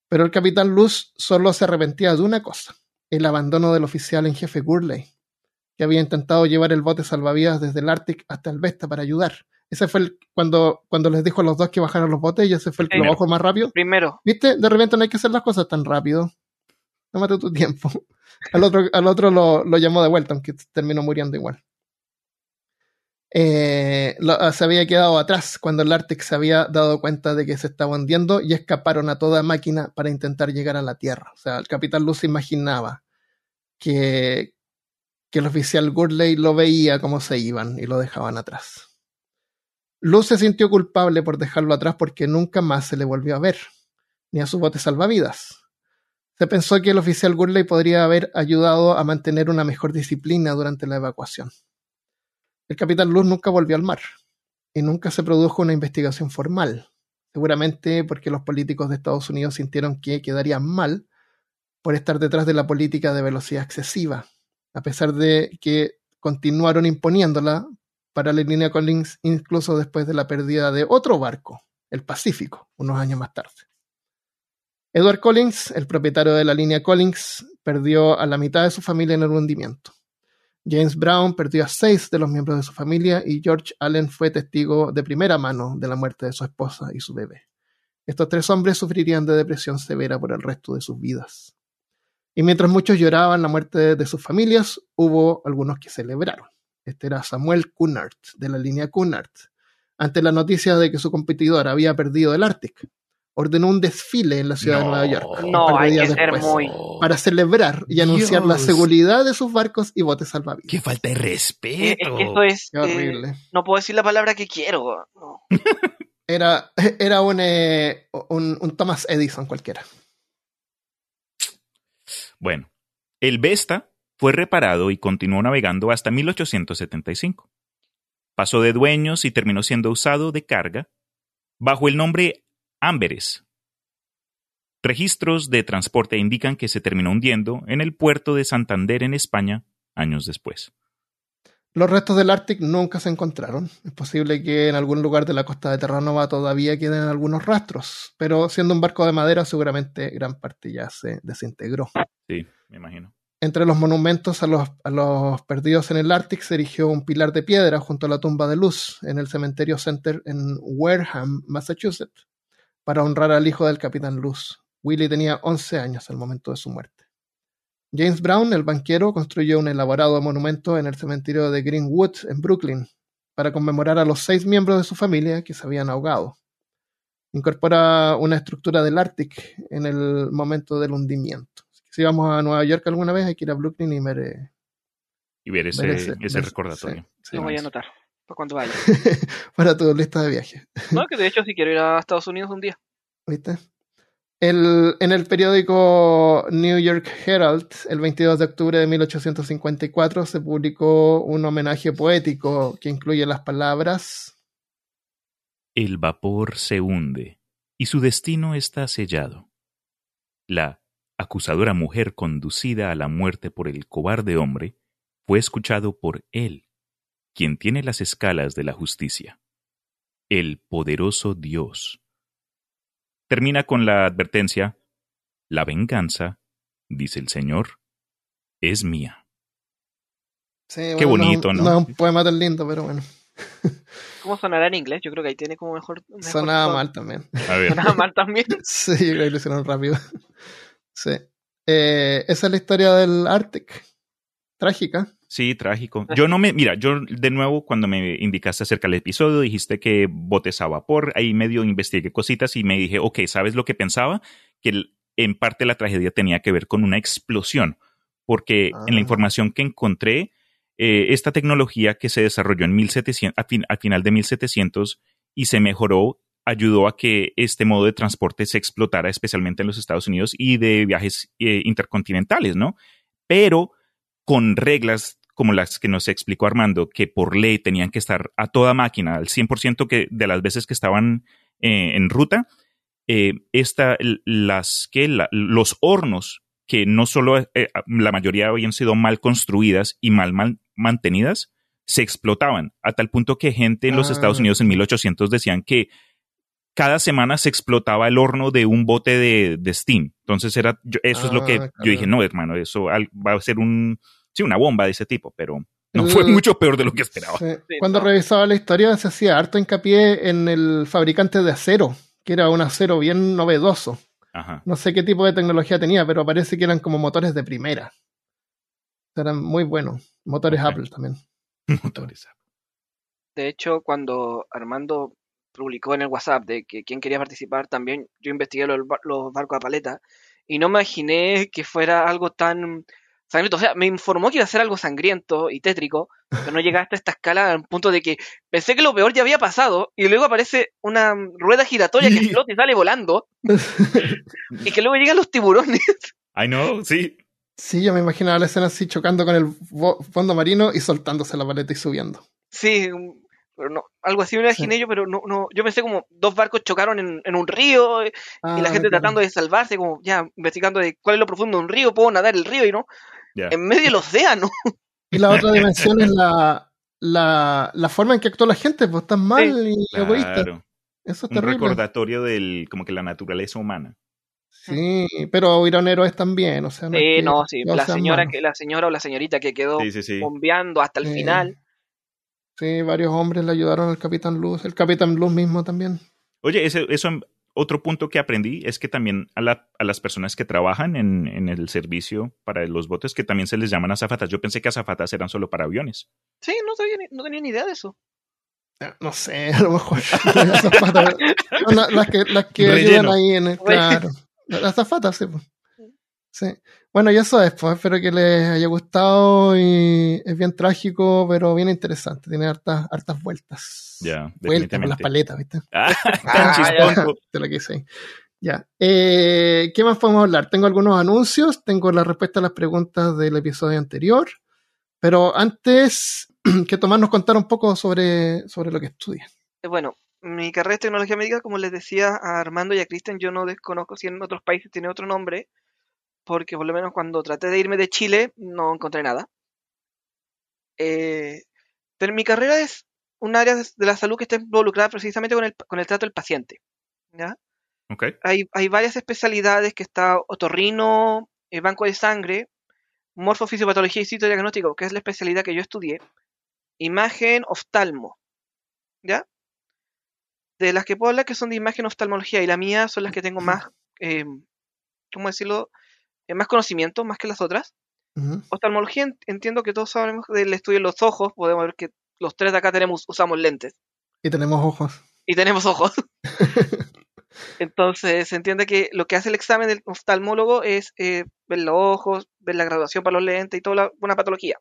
Pero el capitán Luz solo se arrepentía de una cosa, el abandono del oficial en jefe Gurley, que había intentado llevar el bote salvavidas desde el Ártico hasta el Vesta para ayudar. Ese fue el, cuando, cuando les dijo a los dos que bajaran los botes y ese fue el que lo bajó más rápido. Primero. ¿Viste? De repente no hay que hacer las cosas tan rápido. Tómate tu tiempo. Al otro, al otro lo, lo llamó de vuelta, aunque terminó muriendo igual. Eh, se había quedado atrás cuando el Arctic se había dado cuenta de que se estaba hundiendo y escaparon a toda máquina para intentar llegar a la Tierra. O sea, el capitán Luz imaginaba que, que el oficial Gurley lo veía como se iban y lo dejaban atrás. Luz se sintió culpable por dejarlo atrás porque nunca más se le volvió a ver, ni a su bote salvavidas. Se pensó que el oficial Gurley podría haber ayudado a mantener una mejor disciplina durante la evacuación. El capitán Luz nunca volvió al mar y nunca se produjo una investigación formal, seguramente porque los políticos de Estados Unidos sintieron que quedarían mal por estar detrás de la política de velocidad excesiva, a pesar de que continuaron imponiéndola para la línea Collins incluso después de la pérdida de otro barco, el Pacífico, unos años más tarde. Edward Collins, el propietario de la línea Collins, perdió a la mitad de su familia en el hundimiento. James Brown perdió a seis de los miembros de su familia y George Allen fue testigo de primera mano de la muerte de su esposa y su bebé. Estos tres hombres sufrirían de depresión severa por el resto de sus vidas. Y mientras muchos lloraban la muerte de sus familias, hubo algunos que celebraron. Este era Samuel Cunard, de la línea Cunard, ante la noticia de que su competidor había perdido el Arctic ordenó un desfile en la ciudad de Nueva York. No, hay que ser muy... Para celebrar y anunciar la seguridad de sus barcos y botes salvavidas. ¡Qué falta de respeto! Es, que es... Qué horrible. Eh, no puedo decir la palabra que quiero. era era un, eh, un, un Thomas Edison cualquiera. Bueno, el Vesta fue reparado y continuó navegando hasta 1875. Pasó de dueños y terminó siendo usado de carga bajo el nombre Amberes. Registros de transporte indican que se terminó hundiendo en el puerto de Santander en España años después. Los restos del Arctic nunca se encontraron. Es posible que en algún lugar de la costa de Terranova todavía queden algunos rastros, pero siendo un barco de madera seguramente gran parte ya se desintegró. Sí, me imagino. Entre los monumentos a los, perdidos en el Arctic se erigió un pilar de piedra junto a la tumba de Luz en el cementerio Center en Wareham, Massachusetts, para honrar al hijo del capitán Luz. Willie tenía 11 años al momento de su muerte. James Brown, el banquero, construyó un elaborado monumento en el cementerio de Greenwood, en Brooklyn, para conmemorar a los seis miembros de su familia que se habían ahogado. Incorpora una estructura del Arctic en el momento del hundimiento. Si vamos a Nueva York alguna vez, hay que ir a Brooklyn y ver, eh, Y ver ese, ver ese, ver- recordatorio. sí, sí. Lo voy a anotar. Para cuando vaya. para tu lista de viajes. No, que de hecho si quiero ir a Estados Unidos un día. ¿Viste? El, en el periódico New York Herald, el 22 de octubre de 1854, se publicó un homenaje poético que incluye las palabras El vapor se hunde y su destino está sellado. La acusadora mujer conducida a la muerte por el cobarde hombre fue escuchado por él, quien tiene las escalas de la justicia. El poderoso Dios. Termina con la advertencia, la venganza, dice el Señor, es mía. Sí, Qué bueno, bonito, ¿no? un- No es un poema tan lindo, pero bueno. ¿Cómo sonará en inglés? Yo creo que ahí tiene como mejor. mejor Sonaba mal también. A ver, Sonaba mal también. Sí, yo creo que lo hicieron rápido. Sí. Eh, esa es la historia del Arctic. Trágica. Sí, trágico. Yo no me, mira, yo de nuevo cuando me indicaste acerca del episodio, dijiste que botes a vapor, ahí medio investigué cositas y me dije, ok, ¿sabes lo que pensaba? Que el- en parte la tragedia tenía que ver con una explosión, porque en la Ah. información que encontré, eh, esta tecnología que se desarrolló en 1700, a fin- al final de 1700 y se mejoró, ayudó a que este modo de transporte se explotara, especialmente en los Estados Unidos y de viajes eh, intercontinentales, ¿no? Pero con reglas como las que nos explicó Armando, que por ley tenían que estar a toda máquina, al 100% que, de las veces que estaban eh, en ruta, eh, esta, las, que la- los hornos, que no solo eh, la mayoría habían sido mal construidas y mal, mal mantenidas, se explotaban, a tal punto que gente en los Ah. Estados Unidos en 1800 decían que cada semana se explotaba el horno de un bote de, de Steam. Entonces era, yo- eso es lo que Ah, yo dije, no, hermano, eso al- va a ser un, sí, una bomba de ese tipo, pero no fue mucho peor de lo que esperaba. Sí. Cuando revisaba la historia se hacía harto hincapié en el fabricante de acero, que era un acero bien novedoso. Ajá. No sé qué tipo de tecnología tenía, pero parece que eran como motores de primera. Eran muy buenos. Motores Ok. Apple también. Motores. De hecho, cuando Armando publicó en el WhatsApp de que quién quería participar, también yo investigué los, los barcos a paleta y no imaginé que fuera algo tan sangriento. O sea, me informó que iba a ser algo sangriento y tétrico, pero no llegaste hasta esta escala al punto de que pensé que lo peor ya había pasado y luego aparece una rueda giratoria que explota y sale volando y que luego llegan los tiburones. I know, sí. Sí, yo me imaginaba la escena así chocando con el fondo marino y soltándose la paleta y subiendo. Sí, pero no, algo así me imaginé yo, pero no, no, yo pensé como dos barcos chocaron en, en un río y Ah, la gente tratando de salvarse, como ya investigando de cuál es lo profundo de un río, puedo nadar el río y no, en medio del océano. Y la otra dimensión es la, la, la forma en que actuó la gente, pues tan mal y egoísta. Claro. Eso es Un terrible. recordatorio del, como que la naturaleza humana. Sí, pero hubieron héroes también, o sea, no es Sí, que no, sí, la señora, que, la señora o la señorita que quedó Sí, sí, sí. bombeando hasta el Sí. final. Sí, varios hombres le ayudaron al Capitán Luz, el Capitán Luz mismo también. Oye, ese, eso, otro punto que aprendí es que también a, la- a las personas que trabajan en, en el servicio para los botes, que también se les llaman azafatas. Yo pensé que azafatas eran solo para aviones. Sí, no, sabía ni- no tenía ni idea de eso. Ah, No sé, a lo mejor. Las las que, las que ayudan ahí en el. Claro. Las azafatas, sí, pues. Sí. Bueno, y eso es, pues. Espero que les haya gustado y es bien trágico, pero bien interesante. Tiene hartas, hartas vueltas. Ya, Vueltas con las paletas, ¿viste? Ah, Ah, ya. Te lo quise ahí. Ya. Eh, ¿Qué más podemos hablar? Tengo algunos anuncios, tengo la respuesta a las preguntas del episodio anterior, pero antes que Tomás nos contara un poco sobre, sobre lo que estudia. Eh, Bueno, mi carrera es tecnología médica, como les decía a Armando y a Cristian, yo no desconozco si en otros países tiene otro nombre, porque por lo menos cuando traté de irme de Chile no encontré nada. Eh, Pero mi carrera es un área de la salud que está involucrada precisamente con el, con el trato del paciente. ¿ya? Ok. Hay, hay varias especialidades que está otorrino, eh, banco de sangre, morfofisiopatología y citodiagnóstico, que es la especialidad que yo estudié, imagen oftalmo, ¿ya? De las que puedo hablar que son de imagen oftalmología y la mía son las que tengo más, eh, ¿cómo decirlo? Eh, más conocimiento, más que las otras. Ujú. Oftalmología en- entiendo que todos sabemos del estudio de los ojos, podemos ver que los tres de acá tenemos, usamos lentes Y tenemos ojos. y tenemos ojos. Entonces se entiende que lo que hace el examen del oftalmólogo es eh, ver los ojos, ver la graduación para los lentes y toda la, una patología.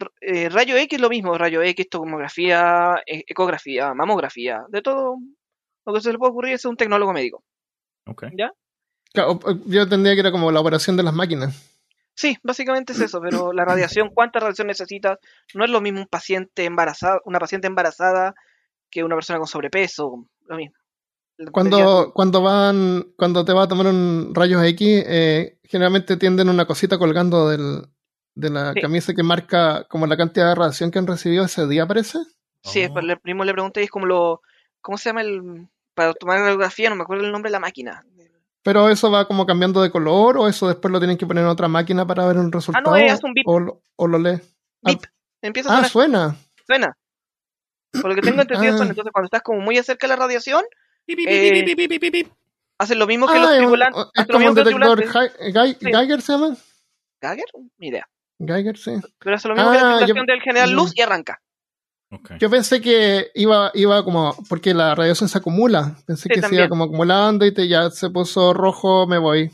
R- eh, rayo X lo mismo, rayo X, tomografía, e- ecografía, mamografía, de todo lo que se le puede ocurrir es un tecnólogo médico. Ok. ¿Ya? Claro, yo entendía que era como la operación de las máquinas. Sí, básicamente es eso, pero la radiación, ¿cuánta radiación necesitas? No es lo mismo un paciente embarazada, una paciente embarazada que una persona con sobrepeso, lo mismo. Cuando, cuando van, cuando te va a tomar un rayos X, eh, generalmente tienden una cosita colgando del, de la Sí. camisa que marca como la cantidad de radiación que han recibido ese día, parece. Sí, Oh. pero le primo le pregunté y es como lo. ¿Cómo se llama el. Para tomar radiografía, no me acuerdo el nombre de la máquina. Pero eso va como cambiando de color o eso después lo tienen que poner en otra máquina para ver un resultado. eh, hace un bip. O, lo- o lo lee. Ah. Empieza a Ah, sonar, suena. suena. Por lo que tengo entendido, Ah. suena. Entonces, cuando estás como muy cerca de la radiación, Eh, hacen lo mismo que Ah, los es tripulantes. es como un detector. Geiger, se llama. ¿Geiger? Ni idea. Geiger, sí. Pero hace lo mismo que la Ah, yo- tripulación del general. Luz y arranca. Yo pensé que iba, iba como, porque la radiación se acumula. Pensé Sí, que se también. iba como acumulando y te ya se puso rojo, me voy.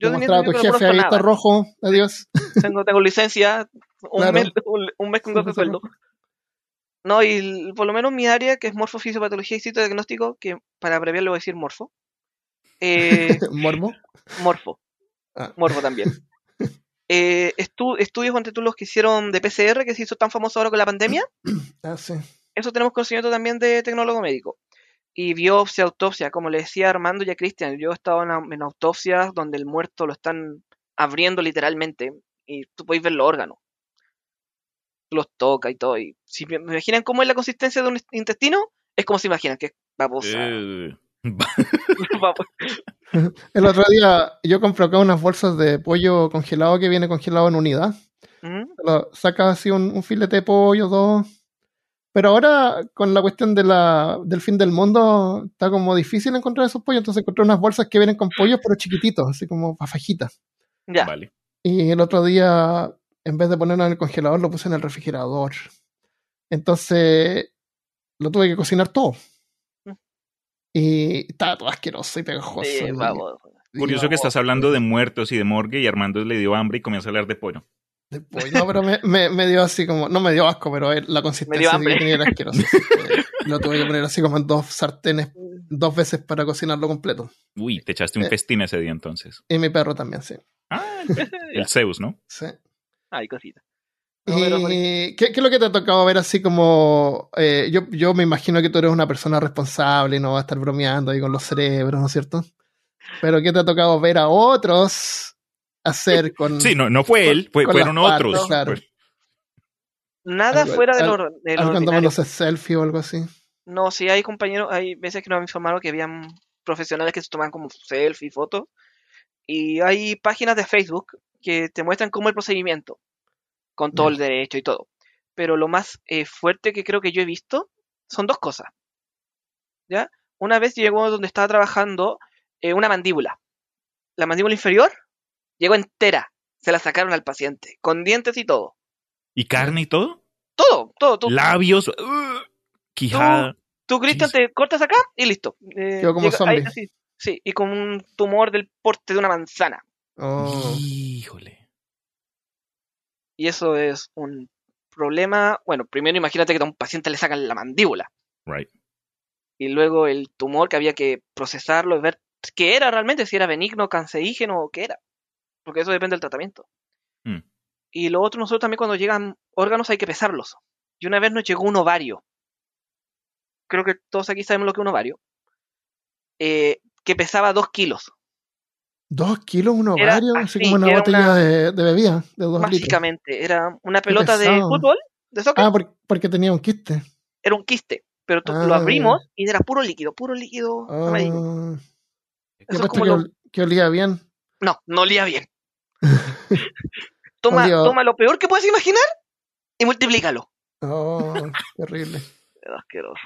Yo Te tenía mostraba a tu no jefe, ahí está rojo, adiós. Tengo, tengo licencia, un, Claro. mes, un, un mes con goce de sueldo. No, y por lo menos mi área, que es morfofisiopatología y citodiagnóstico, que para abreviar le voy a decir morfo. Eh, morfo. Ah. Morfo también. Eh, estu- estudios ante tú los que hicieron de PCR, que se hizo tan famoso ahora con la pandemia. Ah, sí. Eso tenemos conocimiento también de tecnólogo médico. Y biopsia, autopsia, como le decía Armando y a Cristian, yo he estado en, en autopsias donde el muerto lo están abriendo literalmente y tú podéis ver los órganos. Los toca y todo. Y si me imaginan cómo es la consistencia de un intestino, es como se imaginan, que es babosa. Eh, El otro día yo compré acá unas bolsas de pollo congelado que viene congelado en unidad. ¿Mm? Lo- Sacas así un, un filete de pollo, dos. Pero ahora, con la cuestión de la, del fin del mundo, está como difícil encontrar esos pollos. Entonces encontré unas bolsas que vienen con pollos, pero chiquititos, así como para fajitas. Ya. Vale. Y el otro día, en vez de ponerlo en el congelador, lo puse en el refrigerador. Entonces, lo tuve que cocinar todo. Mm. Y estaba todo asqueroso y pegajoso. Sí, y Curioso que estás baboso. hablando de muertos y de morgue y Armando le dio hambre y comienza a hablar de pollo. de pollo. No, pero me, me, me dio así como, no me dio asco, pero eh, la consistencia que tenía era asquerosa. así que lo tuve que poner así como en dos sartenes, dos veces para cocinarlo completo. Uy, te echaste un Eh. festín ese día entonces. Y mi perro también, sí. Ah, el Zeus, ¿no? sí. Ay, cosita. No, ¿Y qué, qué es lo que te ha tocado ver así como... eh, yo, yo me imagino que tú eres una persona responsable y no vas a estar bromeando ahí con los cerebros, ¿no es cierto? Pero ¿qué te ha tocado ver a otros hacer con... Sí, no, no fue él, fue- con fueron otros. claro. Pues, Nada Algo- fuera de lo, de lo ordinario. selfie o algo así? No, sí hay compañeros, hay veces que nos han informado que habían profesionales que se toman como selfie, fotos, y hay páginas de Facebook que te muestran cómo el procedimiento, con todo el derecho y todo. Pero lo más eh, fuerte que creo que yo he visto son dos cosas. ¿Ya? Una vez llegó donde estaba trabajando eh, una mandíbula. La mandíbula inferior llegó entera. Se la sacaron al paciente, con dientes y todo. ¿Y carne y todo? Todo, todo. Tú, Labios, uh, quijada. Tú, Cristian, te cortas acá y listo. Eh, Quedó como zombie. Sí, y con un tumor del porte de una manzana. Oh. Híjole. Y eso es un problema. Bueno, primero imagínate que a un paciente le sacan la mandíbula. Right. Y luego el tumor que había que procesarlo y ver qué era realmente, si era benigno, cancerígeno o qué era. Porque eso depende del tratamiento. Mm. Y lo otro, nosotros también cuando llegan órganos hay que pesarlos. Y una vez nos llegó un ovario. Creo que todos aquí sabemos lo que es un ovario. eh, que pesaba dos kilos. Dos kilos, un Era ovario, así así, como una botella una- de, de bebida de dos litros. Básicamente, era una pelota de fútbol, de soccer, Ah, por- porque tenía un quiste. era un quiste, pero tú Ah, lo abrimos y era puro líquido, puro líquido Ah, amarillo. yo Eso es pensé como que, lo- ol- que olía bien. No, no olía bien. toma, Olía- toma lo peor que puedes imaginar y multiplícalo. Oh, qué horrible. Asqueroso.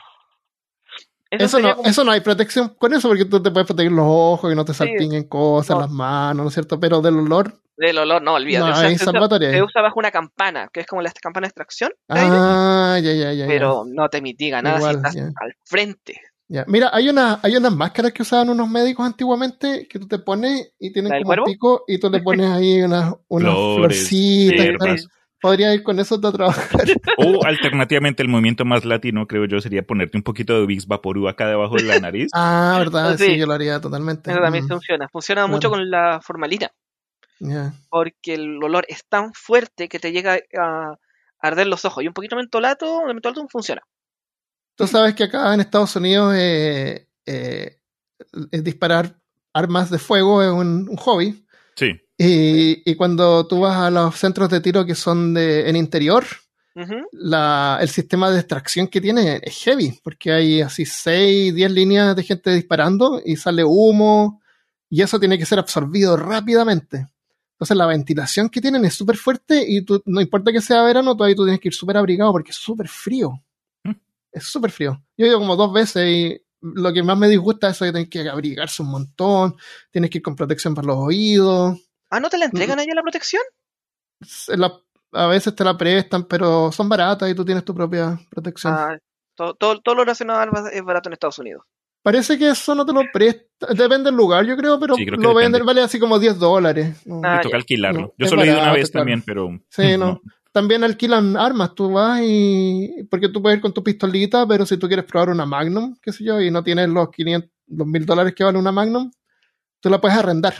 Eso no, como- eso no hay protección con eso porque tú te puedes proteger los ojos y no te Sí. salpinguen cosas, No. las manos, ¿no es cierto? Pero del olor, Del olor, no, olvídate. No, o sea, hay se, usa, salvatoria ahí. se usa bajo una campana, que es como la campana de extracción, aire, ah, ya, ya, ya. ya. pero no te mitiga nada Igual, si estás ya. al frente. Ya. Mira, hay, una, hay unas máscaras que usaban unos médicos antiguamente que tú te pones y tienen ¿La del como un cuervo? pico y tú le pones ahí unas, unas Flores, florcitas. Podría ir con eso a trabajar. O alternativamente el movimiento más latino, creo yo, sería ponerte un poquito de Vicks Vaporú acá debajo de la nariz. Ah, verdad, sí, Sí. yo lo haría totalmente. Eso también Mm, funciona. Funciona claro. mucho con la formalina, porque el olor es tan fuerte que te llega a arder los ojos. Y un poquito de mentolato, de mentolato funciona. Tú sabes que acá en Estados Unidos eh, eh, eh, disparar armas de fuego es un, un hobby. Sí. Y, y cuando tú vas a los centros de tiro que son de, en interior, la, el sistema de extracción que tiene es heavy, porque hay así 6, 10 líneas de gente disparando y sale humo y eso tiene que ser absorbido rápidamente. Entonces la ventilación que tienen es súper fuerte y tú, no importa que sea verano, todavía tú tienes que ir súper abrigado porque es súper frío. Mm. Es súper frío. Yo he ido como dos veces y lo que más me disgusta es que tienes que abrigarse un montón, tienes que ir con protección para los oídos. Ah, ¿no te la entregan ahí a la protección? La- a veces te la prestan, pero son baratas y tú tienes tu propia protección. Ah, todo, todo, todo lo relacionado a armas es barato en Estados Unidos. Parece que eso no te lo presta. Depende del lugar, yo creo, pero Sí, creo que lo venden, vale así como 10 dólares. No. Ah, y toca ya. alquilarlo. No, yo es solo he ido una vez claro. también, pero. Sí, no. También alquilan armas. Tú vas y. Porque tú puedes ir con tu pistolita, pero si tú quieres probar una Magnum, qué sé yo, y no tienes los 500, los mil dólares que vale una Magnum, tú la puedes arrendar.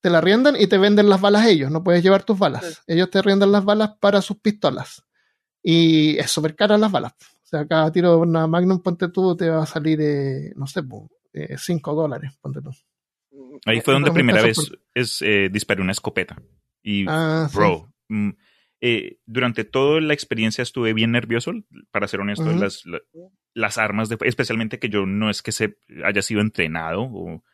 Te la arriendan y te venden las balas ellos. No puedes llevar tus balas. Sí. Ellos te arriendan las balas para sus pistolas. Y es súper cara las balas. O sea, cada tiro de una Magnum, ponte tú, te va a salir, eh, no sé, 5 dólares, ponte tú. Ahí fue donde primera vez es, eh, disparé una escopeta. Y, Ah, sí. bro, mm, eh, durante toda la experiencia estuve bien nervioso, para ser honesto, las, la- las armas, de, especialmente que yo no es que se haya sido entrenado, o-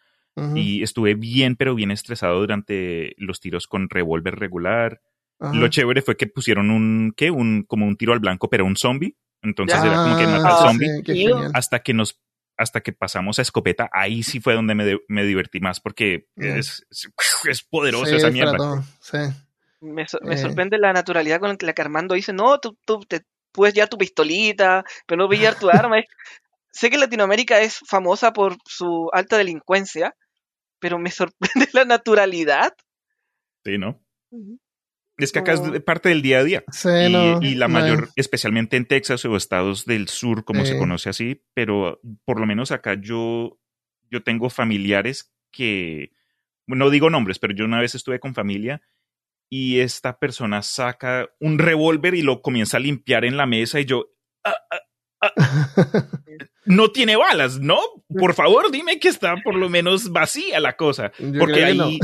Y estuve bien, pero bien estresado durante los tiros con revólver regular. Lo chévere fue que pusieron un, ¿qué? Un, como un tiro al blanco, pero un zombie. Entonces era como que Ah, mata al zombie. sí. Hasta que nos hasta que pasamos a escopeta, ahí sí fue donde me, de- me divertí más porque Mm. es, es, es poderosa Sí, esa mierda. todo, sí. Me, so- me Eh. sorprende la naturalidad con la que Armando dice, no, tú, tú te puedes llevar tu pistolita, pero no pillar tu arma. Sé que Latinoamérica es famosa por su alta delincuencia, pero me sorprende la naturalidad. Sí, ¿no? Es que acá es parte del día a día. Sí, y, no, y la no mayor, es- especialmente en Texas o estados del sur, como se conoce así, pero por lo menos acá yo, yo tengo familiares que, no digo nombres, pero yo una vez estuve con familia y esta persona saca un revólver y lo comienza a limpiar en la mesa y yo, "Ah, ah, ah, no tiene balas, ¿no? Por favor, dime que está por lo menos vacía la cosa. Yo Porque no. ahí,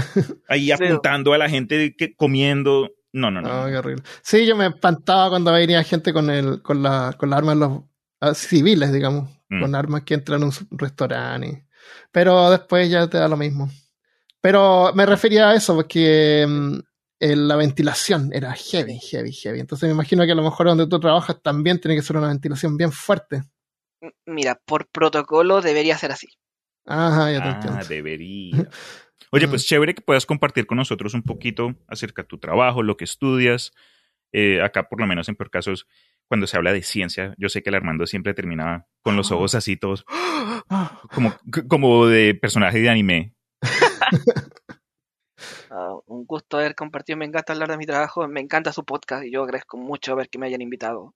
ahí apuntando a la gente que, comiendo. No, no, no. No, qué horrible. Sí, yo me espantaba cuando venía gente con el, con la, con las armas los, ah, civiles, digamos, Mm. con armas que entran a un restaurante. y- Pero después ya te da lo mismo. Pero me refería a eso, porque mm, la ventilación era heavy, heavy, heavy. Entonces me imagino que a lo mejor donde tú trabajas también tiene que ser una ventilación bien fuerte. Mira, por protocolo debería ser así. Ajá, ya te Ah, entiendo. debería. Oye, pues chévere que puedas compartir con nosotros un poquito acerca de tu trabajo, lo que estudias. Eh, acá, por lo menos en peor casos, cuando se habla de ciencia, yo sé que el Armando siempre terminaba con los ojos así todos, Ah, como, como de personaje de anime. Ah, un gusto haber compartido, me encanta hablar de mi trabajo, me encanta su podcast y yo agradezco mucho ver que me hayan invitado.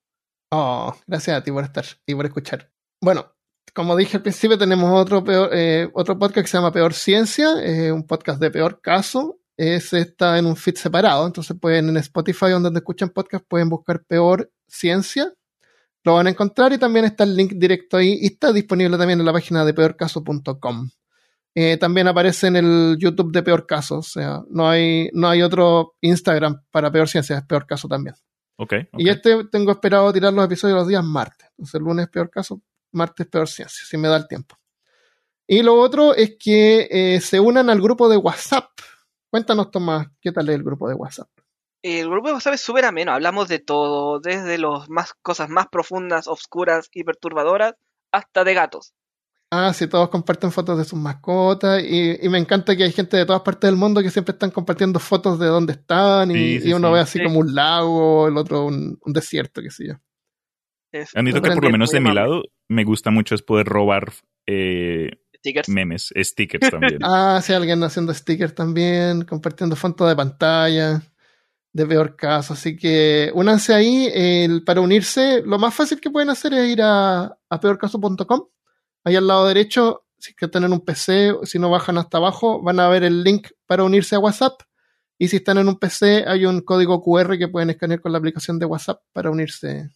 Oh, gracias a ti por estar y por escuchar. Bueno, como dije al principio, tenemos otro, peor, eh, otro podcast que se llama Peor Ciencia, eh, un podcast de peor caso. Ese está en un feed separado, entonces pueden en Spotify, donde escuchan podcast, pueden buscar Peor Ciencia. Lo van a encontrar y también está el link directo ahí y está disponible también en la página de peorcaso.com. Eh, también aparece en el YouTube de Peor Caso. O sea, no hay, no hay otro Instagram para Peor Ciencia, es Peor Caso también. Y este tengo esperado tirar los episodios los días martes. Entonces, el lunes Peor Caso, martes Peor Ciencia, si me da el tiempo. Y lo otro es que eh, se unan al grupo de WhatsApp. Cuéntanos, Tomás, ¿qué tal es el grupo de WhatsApp? El grupo de WhatsApp es súper ameno, hablamos de todo, desde las más cosas más profundas, oscuras y perturbadoras, hasta de gatos. Ah, sí, todos comparten fotos de sus mascotas y, y me encanta que hay gente de todas partes del mundo que siempre están compartiendo fotos de dónde están y, Sí, sí, y uno sí. ve así Sí. como un lago, el otro un, un desierto, qué sé yo. Es Admito que por lo menos de mi lado me gusta mucho es poder robar eh, Stickers. memes, stickers también. Ah, sí, alguien haciendo stickers también, compartiendo fotos de pantalla, de peor caso. Así que únanse ahí. el- para unirse, lo más fácil que pueden hacer es ir a, a peorcaso.com. Ahí al lado derecho, si es que están en un PC, si no bajan hasta abajo, van a ver el link para unirse a WhatsApp. Y si están en un PC, hay un código QR que pueden escanear con la aplicación de WhatsApp para unirse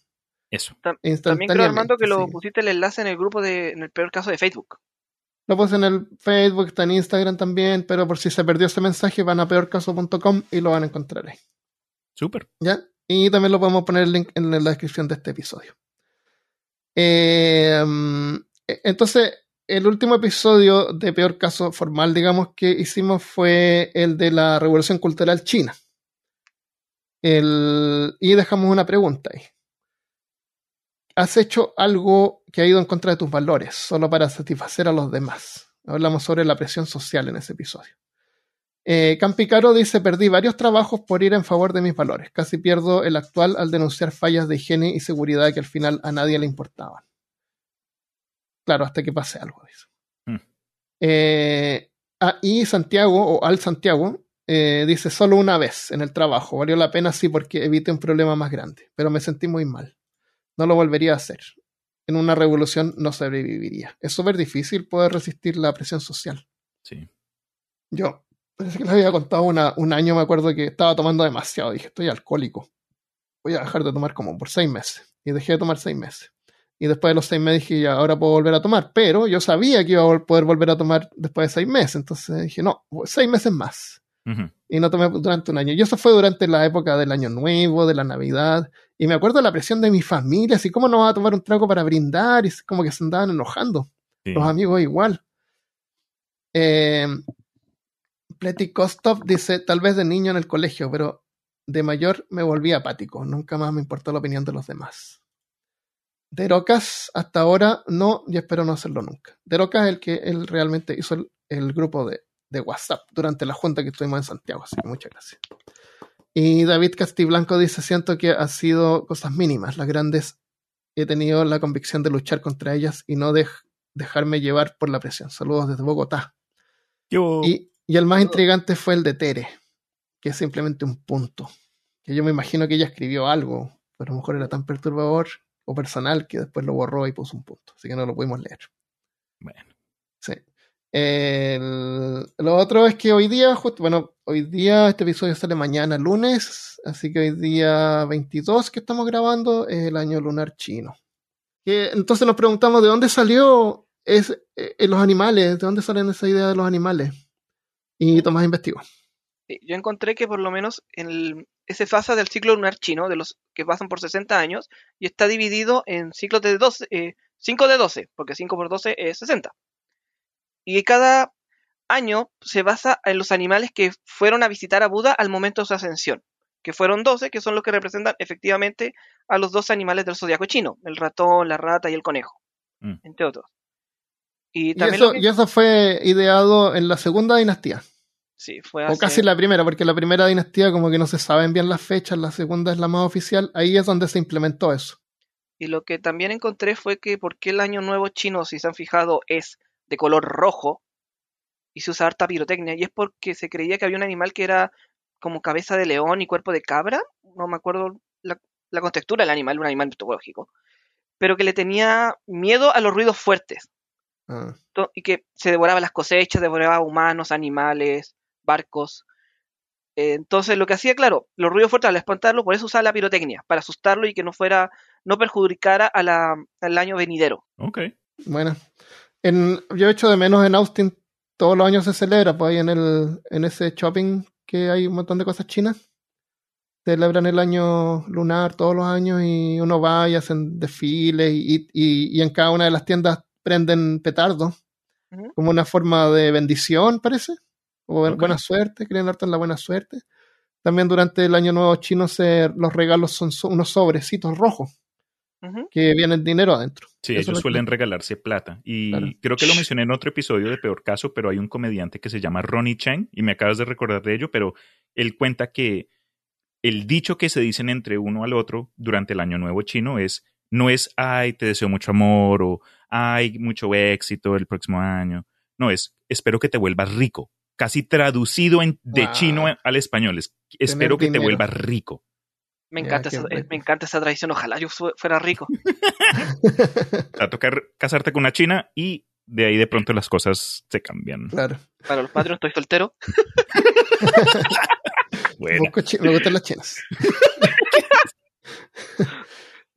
Eso. También creo, Armando, que lo sí. pusiste el enlace en el grupo de, en el peor caso de Facebook. Lo puse en el Facebook, está en Instagram también, pero por si se perdió ese mensaje, van a peorcaso.com y lo van a encontrar ahí. Súper. ¿Ya? Y también lo podemos poner el link en la descripción de este episodio. Eh, mm, entonces, el último episodio de Peor Caso Formal, digamos, que hicimos fue el de la Revolución Cultural China. El- y dejamos una pregunta ahí. ¿Has hecho algo que ha ido en contra de tus valores solo para satisfacer a los demás? Hablamos sobre la presión social en ese episodio. Eh, Campicaro dice, perdí varios trabajos por ir en favor de mis valores. Casi pierdo el actual al denunciar fallas de higiene y seguridad que al final a nadie le importaban. Claro, hasta que pase algo. Dice. Mm. Eh, ah, y Santiago, o Al Santiago, eh, dice, solo una vez en el trabajo. Valió la pena, sí, porque evité un problema más grande. Pero me sentí muy mal. No lo volvería a hacer. En una revolución no sobreviviría. Es súper difícil poder resistir la presión social. Sí. Yo, parece que les había contado una- un año, me acuerdo que estaba tomando demasiado. Dije, estoy alcohólico. Voy a dejar de tomar como por seis meses. Y dejé de tomar seis meses. Y después de los seis meses dije, ya, ahora puedo volver a tomar. Pero yo sabía que iba a poder volver a tomar después de seis meses. Entonces dije, no, seis meses más. Y no tomé durante un año. Y eso fue durante la época del Año Nuevo, de la Navidad. Y me acuerdo de la presión de mi familia, así como no va a tomar un trago para brindar. Y como que se andaban enojando Sí. los amigos igual. Eh, Pleti Kostov dice, tal vez de niño en el colegio, pero de mayor me volví apático. Nunca más me importó la opinión de los demás. Derocas, hasta ahora no, y espero no hacerlo nunca. Derocas es el que él realmente hizo el, el grupo de, de WhatsApp durante la junta que estuvimos en Santiago, así que muchas gracias. Y David Castiblanco dice, siento que ha sido cosas mínimas, las grandes he tenido la convicción de luchar contra ellas y no dej- dejarme llevar por la presión. Saludos desde Bogotá. Yo. Y, y el más intrigante fue el de Tere, que es simplemente un punto. Que yo me imagino que ella escribió algo, pero a lo mejor era tan perturbador o personal que después lo borró y puso un punto. Así que no lo pudimos leer. Bueno. Sí. Lo otro es que hoy día, justo, bueno, hoy día este episodio sale mañana lunes, así que hoy día 22 que estamos grabando es el año lunar chino. Entonces nos preguntamos de dónde salió es, eh, los animales, de dónde salen esa idea de los animales. Y Tomás investigó. Yo encontré que por lo menos en el- ese fase del ciclo lunar chino, de los que pasan por 60 años, y está dividido en ciclos de 12, eh, 5 de 12, porque 5 por 12 es 60. Y cada año se basa en los animales que fueron a visitar a Buda al momento de su ascensión, que fueron 12, que son los que representan efectivamente a los dos animales del zodiaco chino, el ratón, la rata y el conejo, Mm. entre otros. Y eso, que- y eso fue ideado en la segunda dinastía, sí, fue o casi la primera, porque la primera dinastía como que no se saben bien las fechas, la segunda es la más oficial, ahí es donde se implementó eso. Y lo que también encontré fue que por qué el año nuevo chino, si se han fijado, es de color rojo y se usa harta pirotecnia. Y es porque se creía que había un animal que era como cabeza de león y cuerpo de cabra. No me acuerdo la, la contextura del animal, un animal mitológico. Pero que le tenía miedo a los ruidos fuertes. Ah. Y que se devoraba las cosechas, devoraba humanos, animales, barcos. Entonces lo que hacía, claro, los ruidos fuertes al espantarlo, por eso usaba la pirotecnia, para asustarlo y que no fuera, no perjudicara a la- al año venidero. Ok. Bueno, en, yo echo de menos en Austin todos los años se celebra, pues ahí en, el, en ese shopping que hay un montón de cosas chinas. Celebran el año lunar todos los años y uno va y hacen desfiles y, y, y en cada una de las tiendas prenden petardos como una forma de bendición, parece, o bu- Ok. buena suerte, creen harto en la buena suerte. También durante el año nuevo chino se, los regalos son so- unos sobrecitos rojos Que vienen dinero adentro. Sí, Eso ellos lo- suelen regalarse plata. Y Claro. creo que lo mencioné en otro episodio de Peor Caso, pero hay un comediante que se llama Ronnie Chang, y me acabas de recordar de ello, pero él cuenta que el dicho que se dicen entre uno al otro durante el Año Nuevo chino es, no es, ay, te deseo mucho amor, o ay, mucho éxito el próximo año. No, es, espero que te vuelvas rico. Casi traducido en, de Wow. chino al español. Es, espero que te vuelvas rico. Me Ya, encanta, esa, rico. me encanta esa tradición. Ojalá yo fu- fuera rico. A tocar casarte con una china y de ahí de pronto las cosas se cambian. Claro. Para los Patreons estoy soltero. Bueno, me gustan las chinas.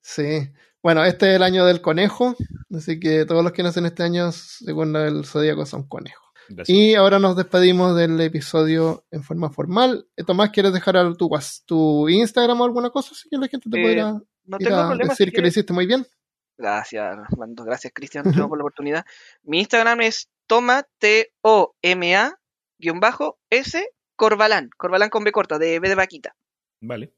sí. Bueno, este es el año del conejo, así que todos los que nacen este año, según el zodíaco, son conejos. Gracias. Y ahora nos despedimos del episodio en forma formal. Eh, Tomás, ¿quieres dejar tu, tu Instagram o alguna cosa? Así que la gente te Eh, pueda No ir tengo a problema. decir si que lo hiciste muy bien. Gracias, Armando. Gracias, Cristian, por la oportunidad. Mi Instagram es toma, T-O-M-A, guion bajo, S, Corbalán. Corbalán con B corta, de B de vaquita. Vale.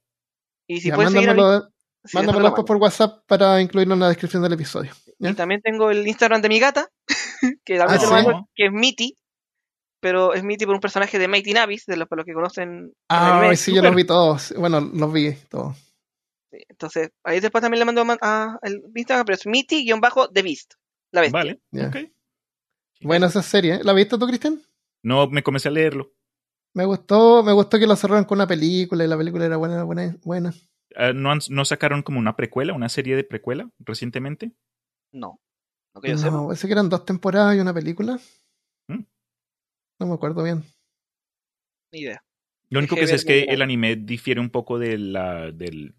Y si Ya, puedes seguir a mi... mándamelo, mándamelo después por WhatsApp para incluirlo en la descripción del episodio. Y también tengo el Instagram de mi gata, que también Ah, que es Mitty, pero es Mitty por un personaje de Mighty Navis, de los, para los que conocen. Ah, anime. sí, yo los vi todos. Bueno, los vi todos. Sí, Entonces, ahí después también le mando a, el Instagram, pero es Mitty-The Beast. La bestia. Vale. Ya. ok. Buena esa serie. ¿eh? ¿La viste tú, Cristian? No, me comencé a leerlo. Me gustó, me gustó que lo cerraron con una película y la película era buena, buena, buena. Ah, ¿no, han- ¿No sacaron como una precuela, una serie de precuela recientemente? No. No que yo sepa. No, parece que eran dos temporadas y una película. ¿Mm? No me acuerdo bien. Ni idea. Lo único que sé es que el anime difiere un poco de la, del,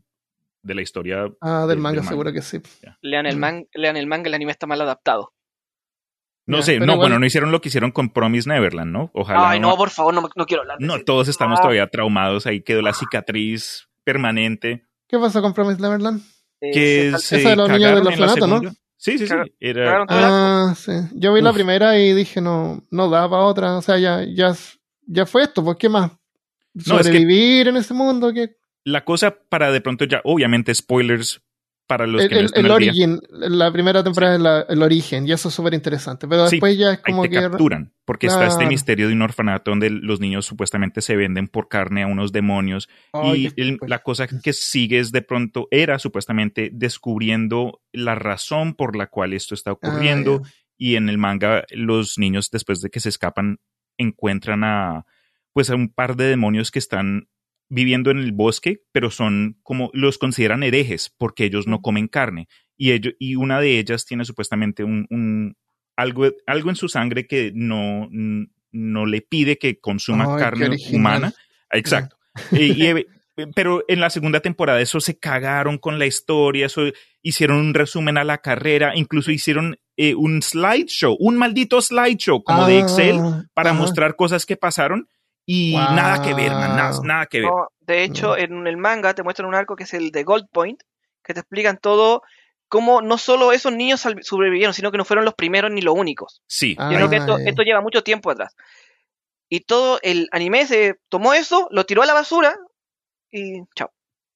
de la historia. Ah, del Del- manga, del manga. seguro que sí. Lean el, Mm. man, lean el manga, el anime está mal adaptado. No Ya, sé, no, igual- bueno, no hicieron lo que hicieron con Promise Neverland, ¿no? Ojalá. Ay, no, por favor, no, no quiero hablar de no, ese- todos estamos Ah. todavía traumados. Ahí quedó la cicatriz permanente. ¿Qué pasó con Promise Neverland? Eh, Que se se Esa de los niños la orfanato, ¿no? Sí, sí, sí. Era. Ah, sí. Yo vi la primera y dije, no, no da para otra. O sea, ya, ya, ya fue esto, pues, ¿qué más? No, es que- Sobrevivir en ese mundo, ¿qué? la cosa para de pronto ya, obviamente, spoilers para los el, que no el, el día. origin, la primera temporada es la- el origen, y eso es súper interesante. Pero Sí, después ya es Ahí como te que. capturan, porque está este misterio de un orfanato donde los niños supuestamente se venden por carne a unos demonios y el- la cosa que sigue es de pronto era supuestamente descubriendo la razón por la cual esto está ocurriendo Ah, y en el manga los niños después de que se escapan encuentran a pues a un par de demonios que están viviendo en el bosque, pero son como los consideran herejes porque ellos no comen carne. Y ellos y una de ellas tiene supuestamente un, un- algo algo en su sangre que no no le pide que consuma Ay, carne humana. Exacto. Y- y, eh, pero en la segunda temporada eso se cagaron con la historia, eso hicieron un resumen a la carrera, incluso hicieron eh, un slideshow, un maldito slideshow como de Ah, Excel para mostrar cosas que pasaron y Wow. nada que ver, man, nada, nada que ver. No, de hecho, en el manga te muestran un arco que es el de Gold Point, que te explican todo, cómo no solo esos niños sobrevivieron, sino que no fueron los primeros ni los únicos. Sí, Ah, Yo creo que esto, lleva mucho tiempo atrás. Y todo el anime se tomó eso, lo tiró a la basura y chao.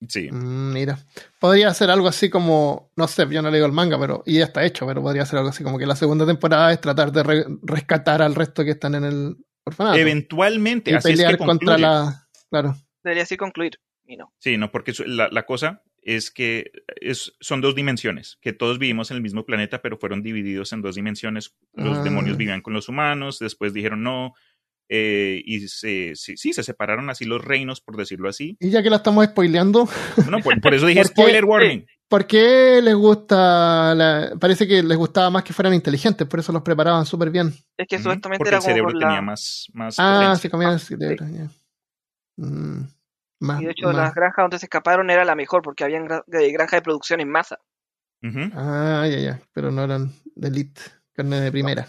sí. Mm, Mira, podría ser algo así como, no sé, yo no leo el manga, pero y ya está hecho, pero podría ser algo así como que la segunda temporada es tratar de re- rescatar al resto que están en el orfanato Eventualmente, y así es pelear que contra la, claro, Debería así concluir. Y no. Sí, no, porque la, la cosa es que es, son dos dimensiones, que todos vivimos en el mismo planeta, pero fueron divididos en dos dimensiones. Los Ah. demonios vivían con los humanos, después dijeron no, eh, y se, sí, sí, se separaron así los reinos, por decirlo así. y ya que la estamos spoileando, No, por, por eso dije spoiler warning. ¿Por qué les gusta? la- parece que les gustaba más que fueran inteligentes, por eso los preparaban súper bien. Es que supuestamente porque era el como cerebro por la- tenía más, más Ah, potencia. se comían el cerebro, ya. Mm, más, Y de hecho, más. las granjas donde se escaparon era la mejor, porque habían gra- de granja de producción en masa. Ujú. Ah, ya, ya, pero no eran de elite, carne de primera.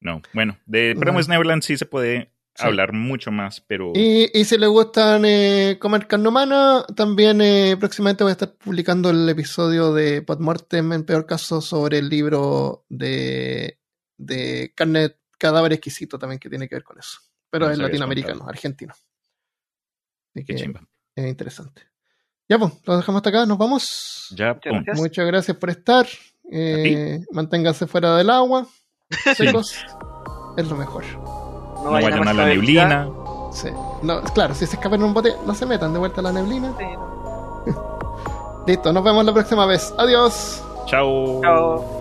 No, bueno, de Promised Neverland sí se puede Sí. hablar mucho más, pero Y, y si les gustan eh, comer carne humana, también eh, próximamente voy a estar publicando el episodio de Podmortem, en peor caso, sobre el libro de, de carne cadáver exquisito también que tiene que ver con eso. Pero es latinoamericano, contado. argentino. Así qué que chimba. es interesante. Ya pues, lo dejamos hasta acá, nos vamos. Ya, Muchas pum. gracias. Muchas gracias por estar. Eh, manténganse fuera del agua. Secos. es lo mejor. No vayan a la neblina. Sí. No, claro, si se escapan en un bote, no se metan de vuelta a la neblina. Sí. Listo, nos vemos la próxima vez. Adiós. Chao. Chao.